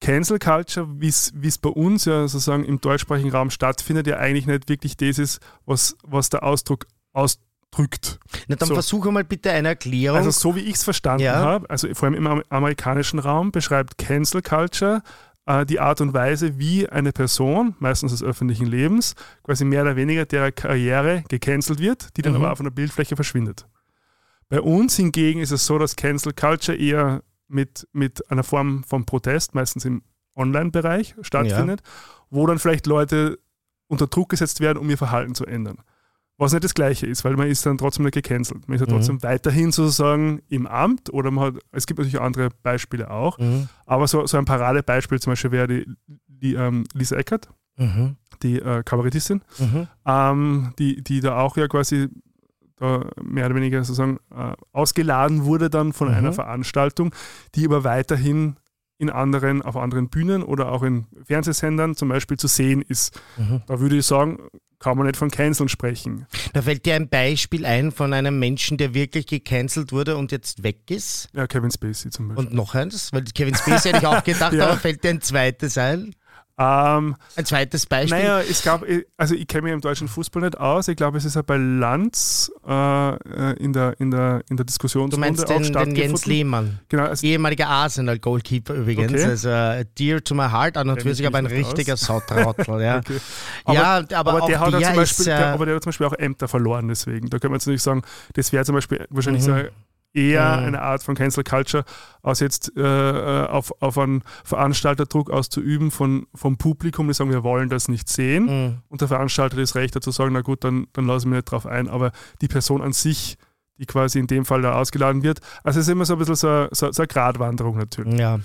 Cancel Culture, wie es bei uns ja sozusagen im deutschsprachigen Raum stattfindet, ja eigentlich nicht wirklich das ist, was, was der Ausdruck ausdrückt. Na, dann So. versuche mal bitte eine Erklärung. Also so wie ich es verstanden Ja. habe, also vor allem im am- amerikanischen Raum, beschreibt Cancel Culture äh, die Art und Weise, wie eine Person, meistens des öffentlichen Lebens, quasi mehr oder weniger deren Karriere gecancelt wird, die dann Mhm. aber auf einer Bildfläche verschwindet. Bei uns hingegen ist es so, dass Cancel Culture eher mit, mit einer Form von Protest, meistens im Online-Bereich, stattfindet, wo dann vielleicht Leute unter Druck gesetzt werden, um ihr Verhalten zu ändern. Was nicht das Gleiche ist, weil man ist dann trotzdem nicht gecancelt. Man ist ja Mhm. trotzdem weiterhin sozusagen im Amt oder man hat, es gibt natürlich andere Beispiele auch, Mhm. aber so, so ein Paradebeispiel zum Beispiel wäre die, die ähm, Lisa Eckert, Mhm. die äh, Kabarettistin, Mhm. ähm, die, die da auch ja quasi da mehr oder weniger sozusagen äh, ausgeladen wurde dann von Mhm. einer Veranstaltung, die aber weiterhin in anderen, auf anderen Bühnen oder auch in Fernsehsendern zum Beispiel zu sehen ist. Mhm. Da würde ich sagen, kann man nicht von Canceln sprechen. Da fällt dir ein Beispiel ein von einem Menschen, der wirklich gecancelt wurde und jetzt weg ist. Ja, Kevin Spacey zum Beispiel. Und noch eins, weil Kevin Spacey hätte ich auch gedacht, <laughs> Ja. aber fällt dir ein zweites ein? Ähm, Ein zweites Beispiel? naja, es gab, also ich kenne mich im deutschen Fußball nicht aus. Ich glaube, es ist ja bei Lanz äh, in, der, in, der, in der du Diskussionsrunde meinst auch den, den. Jens Lehmann, Genau, also, ehemaliger Arsenal-Goalkeeper übrigens. Okay. Also äh, dear to my heart, an und für sich aber ein richtiger Sautrottel. Ja. <laughs> okay. ja, aber, auch der hat ja der zum Beispiel, ist, äh, der, aber der hat zum Beispiel auch Ämter verloren, deswegen. Da können wir jetzt natürlich sagen, das wäre zum Beispiel wahrscheinlich Mhm. so eher eine Art von Cancel Culture, als jetzt äh, äh, auf, auf einen Veranstalterdruck auszuüben von, vom Publikum, die sagen, wir wollen das nicht sehen. Mhm. Und der Veranstalter hat das Recht dazu sagen, na gut, dann, dann lasse ich mich nicht drauf ein. Aber die Person an sich, die quasi in dem Fall da ausgeladen wird. Also es ist immer so ein bisschen so, so, so eine Gratwanderung natürlich. Ja,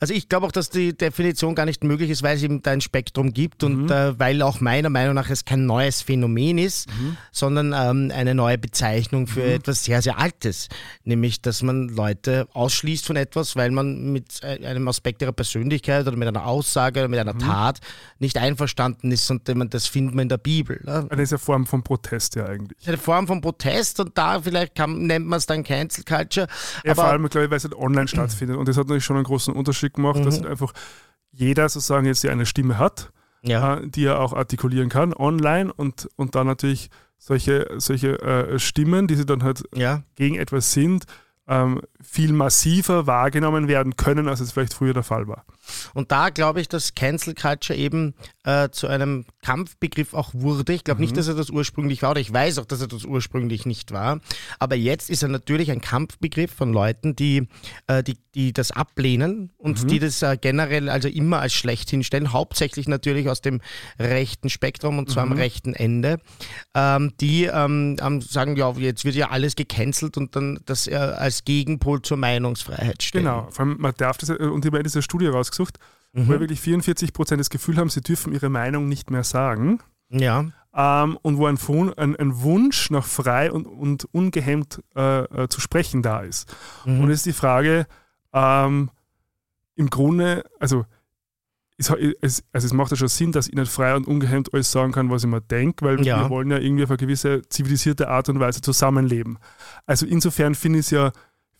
also ich glaube auch, dass die Definition gar nicht möglich ist, weil es eben da ein Spektrum gibt und Mhm. äh, weil auch meiner Meinung nach es kein neues Phänomen ist, Mhm. sondern ähm, eine neue Bezeichnung für etwas sehr, sehr Altes. Nämlich, dass man Leute ausschließt von etwas, weil man mit äh, einem Aspekt ihrer Persönlichkeit oder mit einer Aussage oder mit einer Mhm. Tat nicht einverstanden ist und das findet man in der Bibel. Ne? Das ist eine Form von Protest ja eigentlich. Eine Form von Protest und da vielleicht kann, nennt man es dann Cancel Culture. Ja, vor allem, glaube ich, weil es halt online stattfindet. Und das hat natürlich schon einen großen Unterschied gemacht, Mhm. dass halt einfach jeder sozusagen jetzt ja eine Stimme hat, ja. äh, die er auch artikulieren kann online und, und dann natürlich solche, solche äh, Stimmen, die sie dann halt ja. gegen etwas sind, ähm, viel massiver wahrgenommen werden können, als es vielleicht früher der Fall war. Und da glaube ich, dass Cancel Culture eben äh, zu einem Kampfbegriff auch wurde. Ich glaube nicht, dass er das ursprünglich war, oder ich weiß auch, dass er das ursprünglich nicht war. Aber jetzt ist er natürlich ein Kampfbegriff von Leuten, die, äh, die, die das ablehnen und die das äh, generell also immer als schlecht hinstellen, hauptsächlich natürlich aus dem rechten Spektrum und zwar am rechten Ende, ähm, die ähm, sagen, ja, jetzt wird ja alles gecancelt und dann das äh, als Gegenpol zur Meinungsfreiheit stellen. Genau, vor allem man darf das, äh, und ich habe diese Studie rausgesucht, Mhm. wo wirklich 44 Prozent das Gefühl haben, sie dürfen ihre Meinung nicht mehr sagen. Ja. ähm, und wo ein, ein, ein Wunsch nach frei und, und ungehemmt äh, äh, zu sprechen da ist. Mhm. Und es ist die Frage, ähm, im Grunde, also es, es, also es macht ja schon Sinn, dass ich nicht frei und ungehemmt alles sagen kann, was ich mir denke, weil Ja. wir wollen ja irgendwie auf eine gewisse zivilisierte Art und Weise zusammenleben. Also insofern finde ich es ja,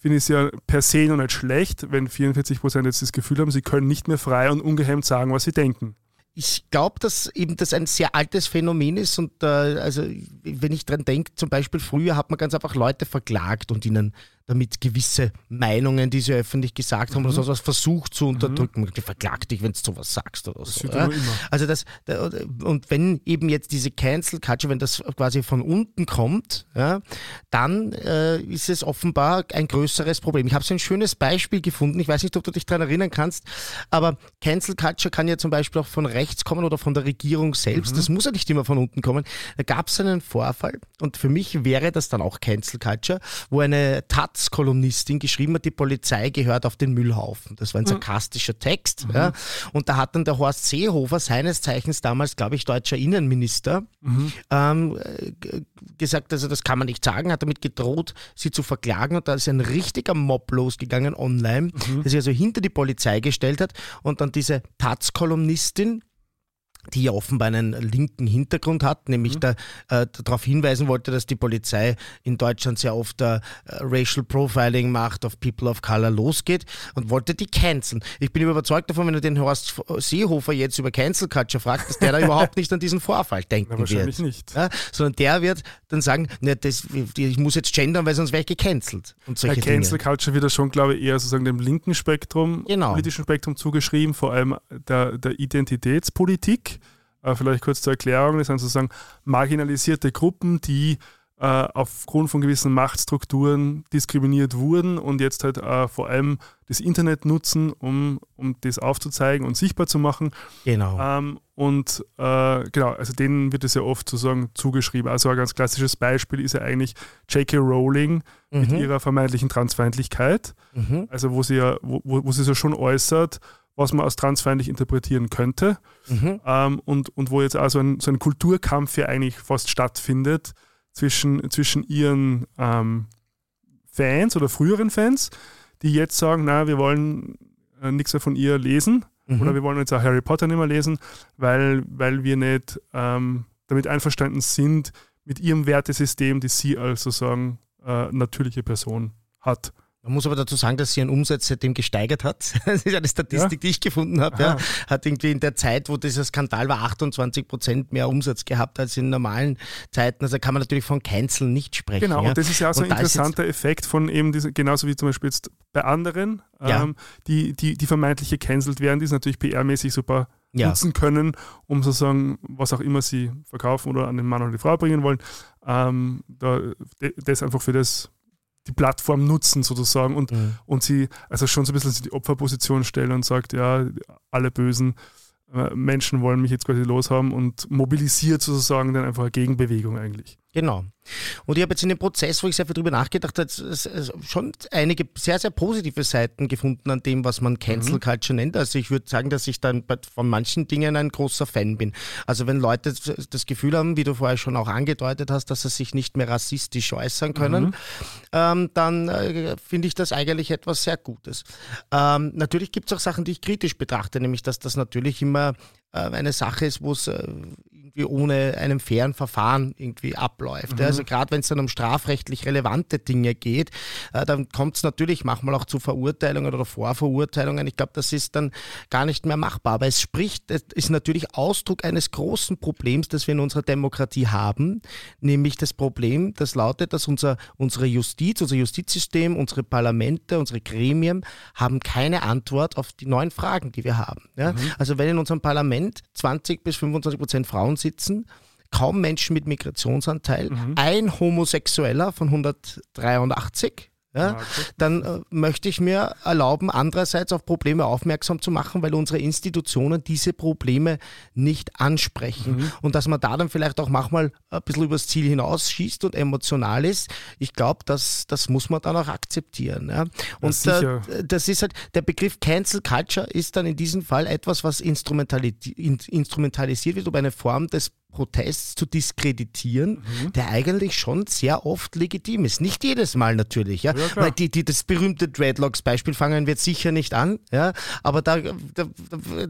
finde ich es ja per se noch nicht schlecht, wenn 44 Prozent jetzt das Gefühl haben, sie können nicht mehr frei und ungehemmt sagen, was sie denken. Ich glaube, dass eben das ein sehr altes Phänomen ist und äh, also wenn ich dran denke, zum Beispiel früher hat man ganz einfach Leute verklagt und ihnen damit gewisse Meinungen, die sie öffentlich gesagt haben oder sowas versucht zu unterdrücken. Man verklagt dich, wenn du sowas sagst oder so. ja? aber immer. Also das da- und wenn eben jetzt diese Cancel Culture, wenn das quasi von unten kommt, ja, dann äh, ist es offenbar ein größeres Problem. Ich habe so ein schönes Beispiel gefunden. Ich weiß nicht, ob du dich daran erinnern kannst, aber Cancel Culture kann ja zum Beispiel auch von rechts kommen oder von der Regierung selbst. Das muss ja nicht immer von unten kommen. Da gab es einen Vorfall und für mich wäre das dann auch Cancel Culture, wo eine Taz-Kolumnistin geschrieben hat, die Polizei gehört auf den Müllhaufen. Das war ein sarkastischer Text. Ja. Und da hat dann der Horst Seehofer, seines Zeichens damals, glaube ich, deutscher Innenminister, ähm, äh, gesagt, also das kann man nicht sagen, hat damit gedroht, sie zu verklagen und da ist ein richtiger Mob losgegangen online, der sich also hinter die Polizei gestellt hat und dann diese Taz-Kolumnistin, die ja offenbar einen linken Hintergrund hat, nämlich da, äh, darauf hinweisen wollte, dass die Polizei in Deutschland sehr oft äh, Racial Profiling macht, auf People of Color losgeht und wollte die canceln. Ich bin überzeugt davon, wenn du den Horst Seehofer jetzt über Cancel Culture fragst, dass der da <laughs> überhaupt nicht an diesen Vorfall denken Na, wahrscheinlich wird. nicht. Ja, sondern der wird dann sagen, ne, das, ich muss jetzt gendern, weil sonst wäre ich gecancelt. Und Bei solche Cancel Dinge. Culture wird das schon, glaube ich, eher sozusagen dem linken Spektrum, Genau. politischen Spektrum zugeschrieben, vor allem der, der Identitätspolitik. Äh, vielleicht kurz zur Erklärung, das sind sozusagen marginalisierte Gruppen, die äh, aufgrund von gewissen Machtstrukturen diskriminiert wurden und jetzt halt äh, vor allem das Internet nutzen, um, um das aufzuzeigen und sichtbar zu machen. Genau. Ähm, und äh, genau, also denen wird es ja oft sozusagen zugeschrieben. Also ein ganz klassisches Beispiel ist ja eigentlich J.K. Rowling mit Mhm. ihrer vermeintlichen Transfeindlichkeit. Mhm. Also wo sie ja, wo, wo wo sie so schon äußert, was man als transfeindlich interpretieren könnte. Mhm. Ähm, und, und wo jetzt also ein, so ein Kulturkampf ja eigentlich fast stattfindet zwischen, zwischen ihren ähm, Fans oder früheren Fans, die jetzt sagen, na, wir wollen äh, nichts mehr von ihr lesen Mhm. oder wir wollen jetzt auch Harry Potter nicht mehr lesen, weil, weil wir nicht ähm, damit einverstanden sind mit ihrem Wertesystem, das sie als sozusagen äh, natürliche Person hat. Man muss aber dazu sagen, dass sie ihren Umsatz seitdem gesteigert hat. <laughs> Das ist eine Statistik, die ich gefunden habe. Ja. Hat irgendwie in der Zeit, wo dieser Skandal war, 28 Prozent mehr Umsatz gehabt als in normalen Zeiten. Also kann man natürlich von Canceln nicht sprechen. Genau, ja. und das ist ja auch so ein interessanter Effekt von eben diese, genauso wie zum Beispiel jetzt bei anderen, Ja. ähm, die, die, die vermeintlich gecancelt werden, die es natürlich PR-mäßig super Ja. nutzen können, um sozusagen, was auch immer sie verkaufen oder an den Mann oder die Frau bringen wollen, ähm, da, das einfach für das die Plattform nutzen sozusagen und, Mhm. und sie also schon so ein bisschen die Opferposition stellen und sagt, ja, alle bösen äh, Menschen wollen mich jetzt quasi loshaben und mobilisiert sozusagen dann einfach eine Gegenbewegung eigentlich. Genau. Und ich habe jetzt in dem Prozess, wo ich sehr viel drüber nachgedacht habe, schon einige sehr, sehr positive Seiten gefunden an dem, was man Cancel mhm. Culture nennt. Also ich würde sagen, dass ich dann von manchen Dingen ein großer Fan bin. Also wenn Leute das Gefühl haben, wie du vorher schon auch angedeutet hast, dass sie sich nicht mehr rassistisch äußern können, mhm. ähm, dann äh, finde ich das eigentlich etwas sehr Gutes. Ähm, natürlich gibt es auch Sachen, die ich kritisch betrachte, nämlich dass das natürlich immer äh, eine Sache ist, wo es äh, irgendwie ohne einem fairen Verfahren irgendwie abläuft. Mhm. Also gerade wenn es dann um strafrechtlich relevante Dinge geht, äh, dann kommt es natürlich manchmal auch zu Verurteilungen oder Vorverurteilungen. Ich glaube, das ist dann gar nicht mehr machbar. Aber es spricht, es ist natürlich Ausdruck eines großen Problems, das wir in unserer Demokratie haben, nämlich das Problem, das lautet, dass unser, unsere Justiz, unser Justizsystem, unsere Parlamente, unsere Gremien haben keine Antwort auf die neuen Fragen, die wir haben. Ja? Mhm. Also wenn in unserem Parlament 20 bis 25 Prozent Frauen sitzen, kaum Menschen mit Migrationsanteil, mhm. ein Homosexueller von 183. Ja, dann äh, möchte ich mir erlauben, andererseits auf Probleme aufmerksam zu machen, weil unsere Institutionen diese Probleme nicht ansprechen. Mhm. Und dass man da dann vielleicht auch manchmal ein bisschen übers Ziel hinausschießt und emotional ist, ich glaube, das, das muss man dann auch akzeptieren. Ja. Und ja, äh, das ist halt, der Begriff Cancel Culture ist dann in diesem Fall etwas, was instrumentalisiert wird, um eine Form des Protest zu diskreditieren, mhm. der eigentlich schon sehr oft legitim ist. Nicht jedes Mal natürlich, ja. ja Weil die, die, das berühmte Dreadlocks-Beispiel fangen wir sicher nicht an, ja. Aber da, da,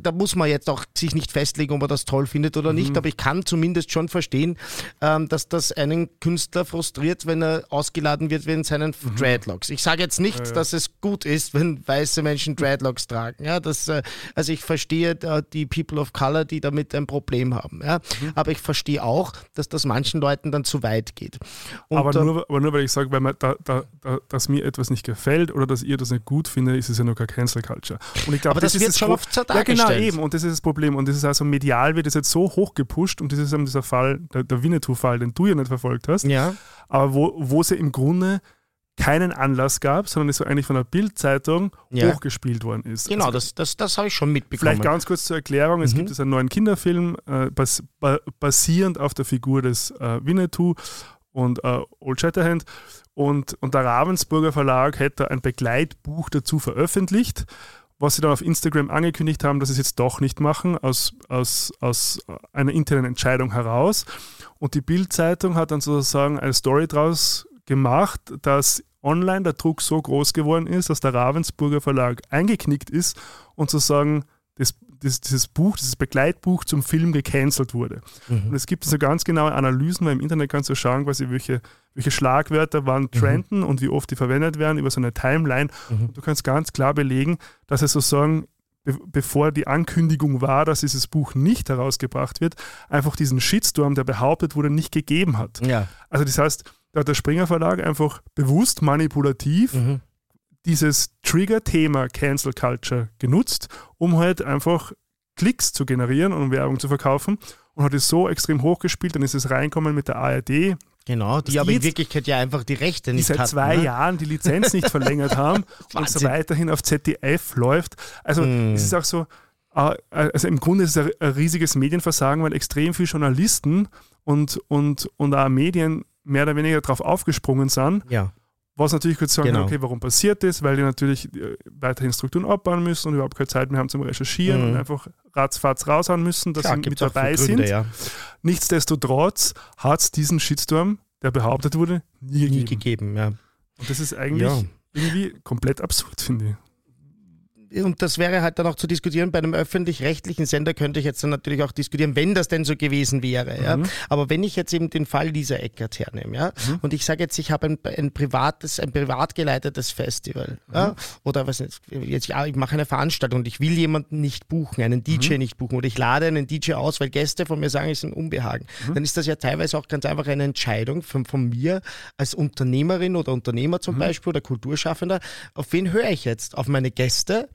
da, muss man jetzt auch sich nicht festlegen, ob man das toll findet oder mhm. nicht. Aber ich kann zumindest schon verstehen, ähm, dass das einen Künstler frustriert, wenn er ausgeladen wird wegen seinen mhm. Dreadlocks. Ich sage jetzt nicht, ja, dass es gut ist, wenn weiße Menschen Dreadlocks tragen. Ja, das, äh, also ich verstehe äh, die People of Color, die damit ein Problem haben. Ja. Mhm. Aber ich verstehe auch, dass das manchen Leuten dann zu weit geht. aber, nur, aber nur weil ich sage, weil man da, da, da, dass mir etwas nicht gefällt oder dass ihr das nicht gut findet, ist es ja noch keine Cancel Culture. Und ich glaube, das, das wird schon oft Ja, genau, eben. Und das ist das Problem. Und das ist also medial wird es jetzt so hoch gepusht und das ist eben dieser Fall, der, der Winnetou-Fall, den du ja nicht verfolgt hast. Ja. Aber wo, wo sie im Grunde keinen Anlass gab, sondern es so eigentlich von der Bildzeitung ja. hochgespielt worden ist. Genau, also, das, das, das habe ich schon mitbekommen. Vielleicht ganz kurz zur Erklärung: Es mhm. gibt einen neuen Kinderfilm, äh, bas, ba, basierend auf der Figur des äh, Winnetou und äh, Old Shatterhand. Und, und der Ravensburger Verlag hätte ein Begleitbuch dazu veröffentlicht, was sie dann auf Instagram angekündigt haben, dass sie es jetzt doch nicht machen, aus, aus, aus einer internen Entscheidung heraus. Und die Bildzeitung hat dann sozusagen eine Story draus gemacht, dass online der Druck so groß geworden ist, dass der Ravensburger Verlag eingeknickt ist und sozusagen das, das, dieses Buch, dieses Begleitbuch zum Film gecancelt wurde. Mhm. Und es gibt so ganz genaue Analysen, weil im Internet kannst du schauen, quasi welche, welche Schlagwörter waren mhm. trenden mhm. und wie oft die verwendet werden über so eine Timeline. Mhm. Und du kannst ganz klar belegen, dass es sozusagen be bevor die Ankündigung war, dass dieses Buch nicht herausgebracht wird, einfach diesen Shitstorm, der behauptet wurde, nicht gegeben hat. Ja. Also das heißt, da hat der Springer Verlag einfach bewusst manipulativ mhm. dieses Trigger-Thema Cancel Culture genutzt, um halt einfach Klicks zu generieren und Werbung zu verkaufen und hat es so extrem hochgespielt, dann ist es reinkommen mit der ARD. Genau, die aber in Wirklichkeit ja einfach die Rechte nicht Die seit hatten, zwei ne? Jahren die Lizenz nicht <laughs> verlängert haben und so weiterhin auf ZDF läuft. Also mm. es ist auch so, äh, also im Grunde ist es ein riesiges Medienversagen, weil extrem viele Journalisten und, und, und auch Medien mehr oder weniger darauf aufgesprungen sind. Ja. Was natürlich kurz sagen, genau. okay, warum passiert das? Weil die natürlich äh, weiterhin Strukturen abbauen müssen und überhaupt keine Zeit mehr haben zum Recherchieren mhm. und einfach ratzfatz raushauen müssen, dass Klar, sie mit dabei Gründe, sind. Ja. Nichtsdestotrotz hat es diesen Shitstorm, der behauptet wurde, nie, nie gegeben. gegeben ja. Und das ist eigentlich ja. irgendwie komplett absurd, finde ich und das wäre halt dann auch zu diskutieren, bei einem öffentlich-rechtlichen Sender könnte ich jetzt dann natürlich auch diskutieren, wenn das denn so gewesen wäre. Mhm. Ja. Aber wenn ich jetzt eben den Fall Lisa Eckert hernehme, ja, mhm. und ich sage jetzt, ich habe ein, ein privates, ein privat geleitetes Festival, mhm. ja, oder was jetzt, jetzt, ja, ich mache eine Veranstaltung und ich will jemanden nicht buchen, einen DJ mhm. nicht buchen, oder ich lade einen DJ aus, weil Gäste von mir sagen, es ist ein Unbehagen, mhm. dann ist das ja teilweise auch ganz einfach eine Entscheidung von, von mir als Unternehmerin oder Unternehmer zum mhm. Beispiel oder Kulturschaffender, auf wen höre ich jetzt? Auf meine Gäste?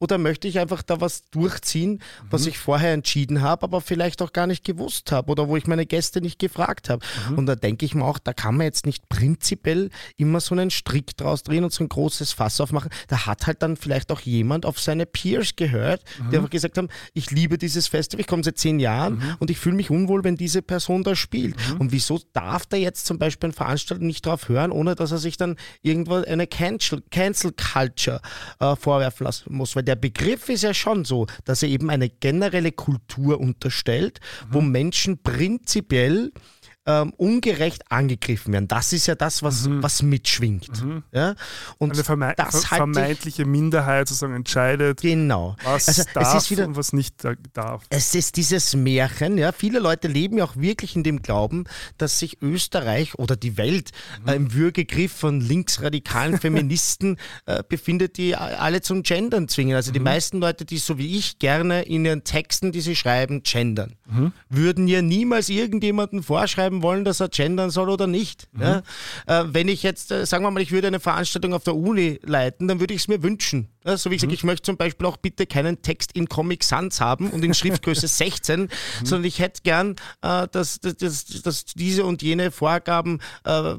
oder möchte ich einfach da was durchziehen, was ich vorher entschieden habe, aber vielleicht auch gar nicht gewusst habe oder wo ich meine Gäste nicht gefragt habe. Und da denke ich mir auch, da kann man jetzt nicht prinzipiell immer so einen Strick draus drehen und so ein großes Fass aufmachen. Da hat halt dann vielleicht auch jemand auf seine Peers gehört, die einfach gesagt haben, ich liebe dieses Festival, ich komme seit zehn Jahren und ich fühle mich unwohl, wenn diese Person da spielt. Und wieso darf da jetzt zum Beispiel ein Veranstalter nicht drauf hören, ohne dass er sich dann irgendwo eine Cancel, Cancel Culture äh, vorwerfen lassen muss? Weil der Begriff ist ja schon so, dass er eben eine generelle Kultur unterstellt, wo Menschen prinzipiell ähm, ungerecht angegriffen werden. Das ist ja das, was, was mitschwingt. Ja? Und Eine vermei das ver halte ich, vermeintliche Minderheit sozusagen entscheidet, genau. was Also, darf wieder, und was nicht da- darf. es ist dieses Märchen, ja. Viele Leute leben ja auch wirklich in dem Glauben, dass sich Österreich oder die Welt äh, im Würgegriff von linksradikalen <laughs> Feministen äh, befindet, die alle zum Gendern zwingen. Also die meisten Leute, die so wie ich gerne in ihren Texten, die sie schreiben, gendern, würden ja niemals irgendjemanden vorschreiben wollen, dass er gendern soll oder nicht. Ja? Äh, wenn ich jetzt, äh, sagen wir mal, ich würde eine Veranstaltung auf der Uni leiten, dann würde ich es mir wünschen. Ja, so wie ich sage, ich möchte zum Beispiel auch bitte keinen Text in Comic Sans haben und in Schriftgröße <laughs> 16, sondern ich hätte gern, äh, dass, dass, dass, dass diese und jene Vorgaben äh,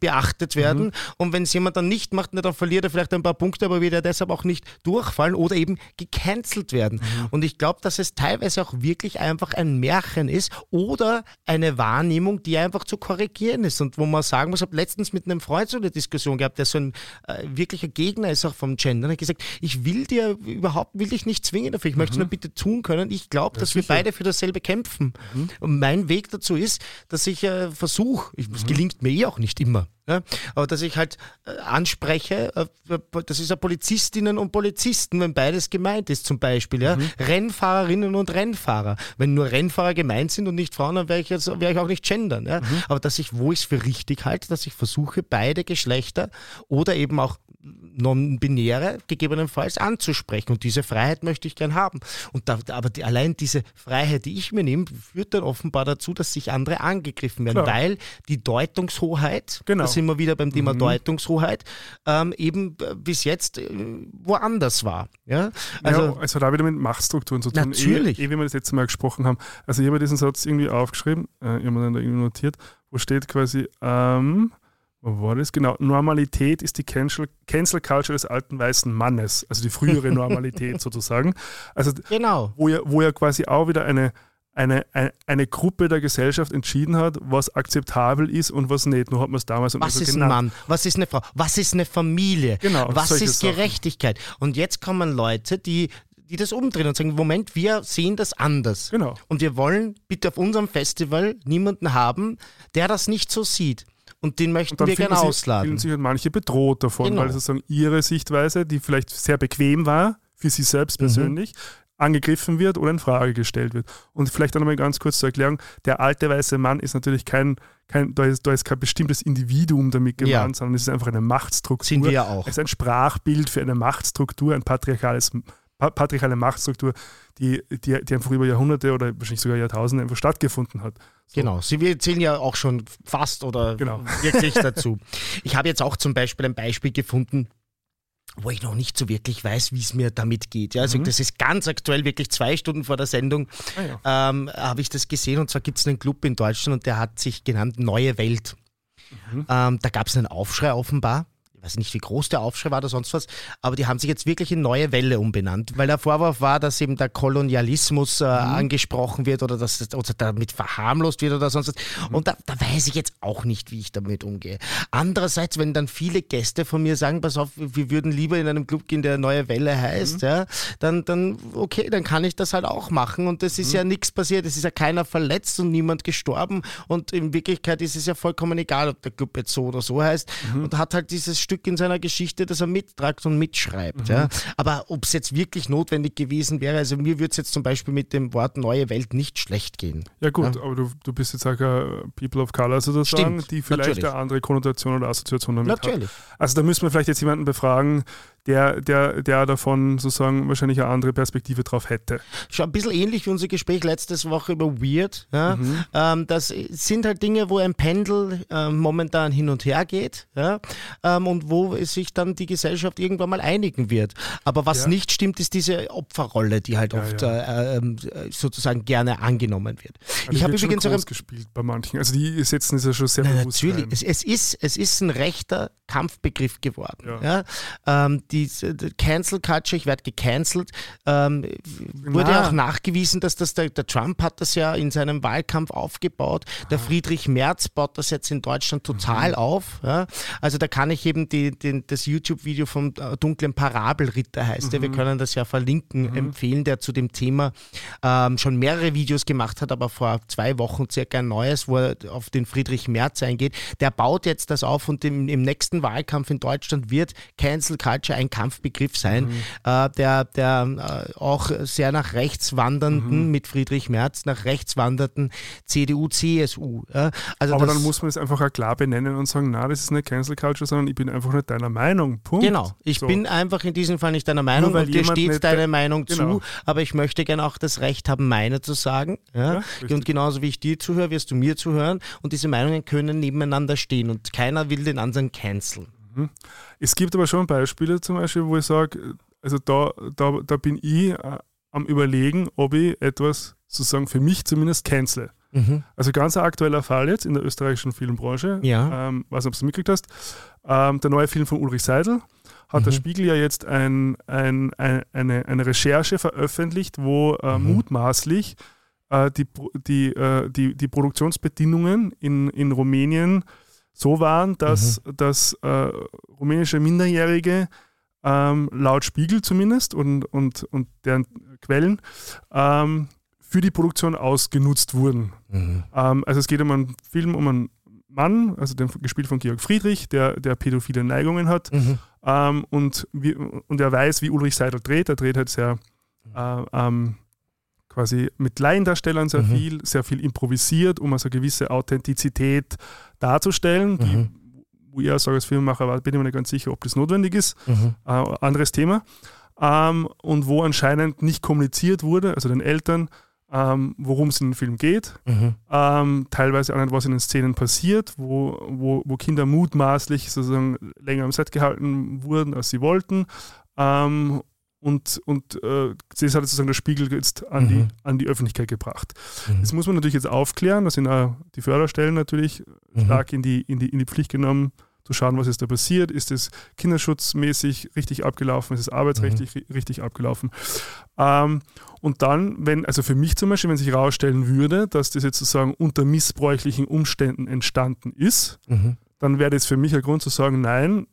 beachtet werden. Und wenn es jemand dann nicht macht, dann verliert er vielleicht ein paar Punkte, aber wird er deshalb auch nicht durchfallen oder eben gecancelt werden. Und ich glaube, dass es teilweise auch wirklich einfach ein Märchen ist oder eine Wahrnehmung, die einfach zu korrigieren ist. Und wo man sagen muss, ich habe letztens mit einem Freund so eine Diskussion gehabt, der so ein äh, wirklicher Gegner ist auch vom Gender, und hat gesagt, ich will dir überhaupt, will dich nicht zwingen dafür, ich möchte es nur bitte tun können. Ich glaube, dass wir beide für dasselbe kämpfen. Und mein Weg dazu ist, dass ich äh, versuche, es gelingt mir eh auch nicht immer, ja, aber dass ich halt äh, anspreche, äh, das ist ja Polizistinnen und Polizisten, wenn beides gemeint ist zum Beispiel, ja, Rennfahrerinnen und Rennfahrer. Wenn nur Rennfahrer gemeint sind und nicht Frauen, dann wäre ich, jetzt- wäre ich auch nicht gendern. Ja. Aber dass ich, wo ich es für richtig halte, dass ich versuche, beide Geschlechter oder eben auch non-binäre gegebenenfalls anzusprechen. Und diese Freiheit möchte ich gern haben. Und da, aber die, allein diese Freiheit, die ich mir nehme, führt dann offenbar dazu, dass sich andere angegriffen werden, Klar. weil die Deutungshoheit, Genau. da sind wir wieder beim Thema Deutungshoheit, ähm, eben äh, bis jetzt äh, woanders war. Ja? Also, ja, hat auch wieder mit Machtstrukturen zu tun. Natürlich. Eh, eh, wie wir das letzte Mal gesprochen haben. Also ich habe diesen Satz irgendwie aufgeschrieben, äh, ich habe mir dann da irgendwie notiert, wo steht quasi, ähm, war das? Genau, Normalität ist die Cancel, Cancel Culture des alten weißen Mannes, also die frühere <laughs> Normalität sozusagen. Also genau. wo ja, wo ja quasi auch wieder eine, eine, eine, eine Gruppe der Gesellschaft entschieden hat, was akzeptabel ist und was nicht. Nur hat man es damals immer Was ist ein genannt. Mann? Was ist eine Frau? Was ist eine Familie? Genau, Was ist Sachen. Gerechtigkeit? Und jetzt kommen Leute, die, die das umdrehen und sagen, Moment, wir sehen das anders. Genau. Und wir wollen bitte auf unserem Festival niemanden haben, der das nicht so sieht. Und den möchten dann wir gerne sich, ausladen. fühlen sich halt manche bedroht davon, Genau. weil sozusagen ihre Sichtweise, die vielleicht sehr bequem war, für sie Mhm. selbst persönlich, angegriffen wird oder in Frage gestellt wird. Und vielleicht auch nochmal ganz kurz zur Erklärung, der alte weiße Mann ist natürlich kein, kein da, ist, da ist kein bestimmtes Individuum damit gemeint, Ja. sondern es ist einfach eine Machtstruktur. Sind wir ja auch. Es ist ein Sprachbild für eine Machtstruktur, ein patriarchales pa- patriarchale Machtstruktur, die, die, die einfach über Jahrhunderte oder wahrscheinlich sogar Jahrtausende einfach stattgefunden hat. So. Genau, sie wir zählen ja auch schon fast oder Genau. <laughs> wirklich dazu. Ich habe jetzt auch zum Beispiel ein Beispiel gefunden, wo ich noch nicht so wirklich weiß, wie es mir damit geht. Ja, also das ist ganz aktuell, wirklich zwei Stunden vor der Sendung Ah, ähm, habe ich das gesehen und zwar gibt es einen Club in Deutschland und der hat sich genannt Neue Welt. Ähm, da gab es einen Aufschrei offenbar. Ich weiß nicht, wie groß der Aufschrei war oder sonst was, aber die haben sich jetzt wirklich in Neue Welle umbenannt, weil der Vorwurf war, dass eben der Kolonialismus äh, angesprochen wird oder dass das, oder damit verharmlost wird oder sonst was. Und da, da weiß ich jetzt auch nicht, wie ich damit umgehe. Andererseits, wenn dann viele Gäste von mir sagen, pass auf, wir würden lieber in einem Club gehen, der Neue Welle heißt, ja, dann, dann, okay, dann kann ich das halt auch machen. Und es ist ja nichts passiert, es ist ja keiner verletzt und niemand gestorben. Und in Wirklichkeit ist es ja vollkommen egal, ob der Club jetzt so oder so heißt. Und hat halt dieses Stück in seiner Geschichte, das er mittragt und mitschreibt. Ja. Aber ob es jetzt wirklich notwendig gewesen wäre, also mir würde es jetzt zum Beispiel mit dem Wort neue Welt nicht schlecht gehen. Ja gut, aber du, du bist jetzt auch People of Color sozusagen, Stimmt, die vielleicht natürlich. eine andere Konnotation oder Assoziation damit Natürlich. hat. Also da müssen wir vielleicht jetzt jemanden befragen, der, der, der davon sozusagen wahrscheinlich eine andere Perspektive drauf hätte. Schon ein bisschen ähnlich wie unser Gespräch letzte Woche über Weird. Ja? Mhm. Ähm, das sind halt Dinge, wo ein Pendel äh, momentan hin und her geht ja? Ähm, und wo sich dann die Gesellschaft irgendwann mal einigen wird. Aber was ja. nicht stimmt, ist diese Opferrolle, die halt oft äh, ähm, sozusagen gerne angenommen wird. Also ich habe übrigens auch gespielt bei manchen. Also die setzen es ja schon sehr Na, bewusst Natürlich, es, es, ist, es ist ein rechter Kampfbegriff geworden. Ja. Ähm, die, die, Cancel Culture, ich werde gecancelt, ähm, wurde ja auch nachgewiesen, dass das der, der, Trump hat das ja in seinem Wahlkampf aufgebaut. Der Friedrich Merz baut das jetzt in Deutschland total mhm. auf. Ja? Also da kann ich eben die, die, das YouTube-Video vom äh, dunklen Parabelritter heißt mhm. der, wir können das ja verlinken, mhm. empfehlen, der zu dem Thema ähm, schon mehrere Videos gemacht hat, aber vor zwei Wochen circa ein neues, wo er auf den Friedrich Merz eingeht. Der baut jetzt das auf und im, im nächsten Wahlkampf in Deutschland wird Cancel Culture ein Kampfbegriff sein, mhm. äh, der, der äh, auch sehr nach rechts wandernden, mhm. mit Friedrich Merz, nach rechts wandernden CDU, CSU. Ja? Also Aber dann muss man es einfach auch klar benennen und sagen, na, das ist nicht Cancel Culture, sondern ich bin einfach nicht deiner Meinung. Punkt. Genau, ich so. bin einfach in diesem Fall nicht deiner Meinung und dir steht deine Meinung genau. zu, aber ich möchte gerne auch das Recht haben, meine zu sagen. Ja? ja und genauso wie ich dir zuhöre, wirst du mir zuhören und diese Meinungen können nebeneinander stehen und keiner will den anderen canceln. Mhm. Es gibt aber schon Beispiele zum Beispiel, wo ich sage, also da, da, da bin ich äh, am überlegen, ob ich etwas sozusagen für mich zumindest cancele. Mhm. Also ganz ein aktueller Fall jetzt in der österreichischen Filmbranche. Ja. Ähm, weiß nicht, ob du es mitgekriegt hast. Ähm, der neue Film von Ulrich Seidel hat mhm. der Spiegel ja jetzt ein, ein, ein, eine, eine Recherche veröffentlicht, wo äh, mhm. mutmaßlich äh, die, die, äh, die, die Produktionsbedingungen in, in Rumänien so waren, dass, mhm. dass äh, rumänische Minderjährige ähm, laut Spiegel zumindest und, und, und deren Quellen ähm, für die Produktion ausgenutzt wurden. Mhm. Ähm, also es geht um einen Film um einen Mann, also den, gespielt von Georg Friedrich, der, der pädophile Neigungen hat mhm. ähm, und, wie, und er weiß, wie Ulrich Seidel dreht. Er dreht halt sehr äh, ähm, quasi mit Laiendarstellern sehr mhm. viel, sehr viel improvisiert, um also eine gewisse Authentizität darzustellen, mhm. die, wo ich als Filmemacher, bin ich mir nicht ganz sicher, ob das notwendig ist. Mhm. Äh, anderes Thema. Ähm, und wo anscheinend nicht kommuniziert wurde, also den Eltern, ähm, worum es in dem Film geht. Mhm. Ähm, teilweise auch nicht, was in den Szenen passiert, wo, wo, wo Kinder mutmaßlich sozusagen länger am Set gehalten wurden, als sie wollten. Ähm, und, und äh, das hat sozusagen der Spiegel jetzt an, mhm. die, an die Öffentlichkeit gebracht. Mhm. Das muss man natürlich jetzt aufklären, da sind auch die Förderstellen natürlich mhm. stark in die, in, die, in die Pflicht genommen, zu schauen, was ist da passiert, ist es kinderschutzmäßig richtig abgelaufen, ist es arbeitsrechtlich mhm. richtig abgelaufen. Ähm, und dann, wenn, also für mich zum Beispiel, wenn sich herausstellen würde, dass das jetzt sozusagen unter missbräuchlichen Umständen entstanden ist, mhm. dann wäre das für mich ein Grund zu sagen, nein,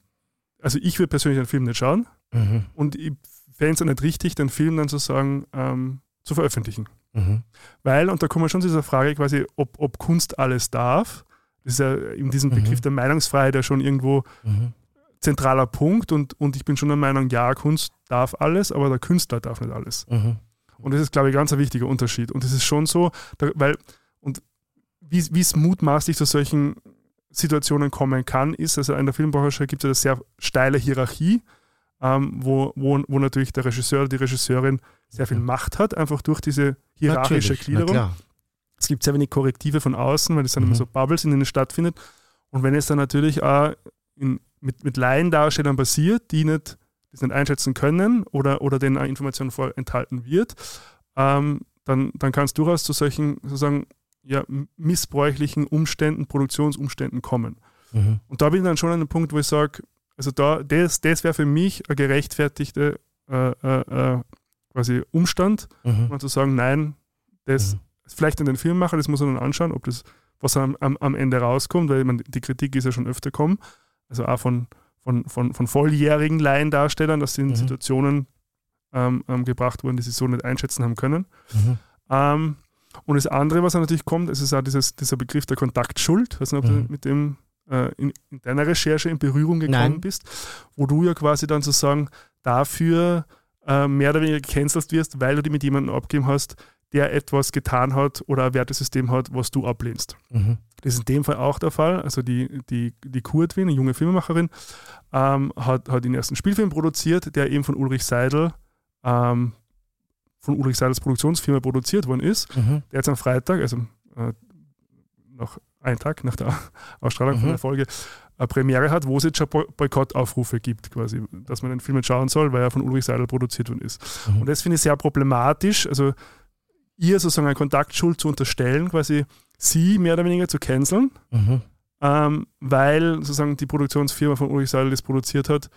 also ich würde persönlich den Film nicht schauen mhm. und ich fände es auch nicht richtig, den Film dann sozusagen ähm, zu veröffentlichen. Mhm. Weil, und da kommen wir schon zu dieser Frage quasi, ob, ob Kunst alles darf. Das ist ja in diesem mhm. Begriff der Meinungsfreiheit ja schon irgendwo mhm. zentraler Punkt und, und ich bin schon der Meinung, ja, Kunst darf alles, aber der Künstler darf nicht alles. Mhm. Und das ist, glaube ich, ganz ein wichtiger Unterschied. Und das ist schon so, da, weil, und wie es mutmaßlich zu solchen Situationen kommen kann, ist, also in der Filmbranche gibt es eine sehr steile Hierarchie ähm, wo, wo, wo natürlich der Regisseur oder die Regisseurin sehr viel. Macht hat, einfach durch diese hierarchische natürlich, Gliederung. Es gibt sehr wenig Korrektive von außen, weil es dann mhm. immer so Bubbles, in denen es stattfindet. Und wenn es dann natürlich auch in, mit, mit Laiendarstellern passiert, die nicht, das nicht einschätzen können oder, oder denen Informationen vorenthalten wird, ähm, dann, dann kann es durchaus zu solchen sozusagen ja, missbräuchlichen Umständen, Produktionsumständen kommen. Mhm. Und da bin ich dann schon an einem Punkt, wo ich sage, also da, das, das wäre für mich ein gerechtfertigter äh, äh, äh, quasi Umstand, mhm. mal zu sagen, nein, das mhm. vielleicht in den Film machen, das muss man dann anschauen, ob das, was am, am, am Ende rauskommt, weil man, die Kritik ist ja schon öfter gekommen, also auch von, von, von, von volljährigen Laiendarstellern, dass sie in mhm. Situationen ähm, ähm, gebracht wurden, die sie so nicht einschätzen haben können. Mhm. Ähm, und das andere, was natürlich kommt, ist, ist auch dieses, dieser Begriff der Kontaktschuld. Ich weiß nicht, ob du mhm. mit dem äh, in, in, deiner Recherche in Berührung gekommen Nein. bist, wo du ja quasi dann sozusagen dafür äh, mehr oder weniger gecancelt wirst, weil du die mit jemandem abgegeben hast, der etwas getan hat oder ein Wertesystem hat, was du ablehnst. Mhm. Das ist in dem Fall auch der Fall. Also die, die, die Kurtwin, eine junge Filmemacherin, ähm, hat, hat den ersten Spielfilm produziert, der eben von Ulrich Seidel, ähm, von Ulrich Seidels Produktionsfirma produziert worden ist. Mhm. Der jetzt am Freitag, also äh, noch einen Tag nach der <laughs> Ausstrahlung von Mhm. der Folge, eine Premiere hat, wo es jetzt schon Boy- Boykottaufrufe gibt, quasi, dass man den Film jetzt schauen soll, weil er von Ulrich Seidel produziert worden ist. Mhm. Und das finde ich sehr problematisch. Also ihr sozusagen eine Kontaktschuld zu unterstellen, quasi sie mehr oder weniger zu canceln, Mhm. ähm, weil sozusagen die Produktionsfirma von Ulrich Seidel das produziert hat,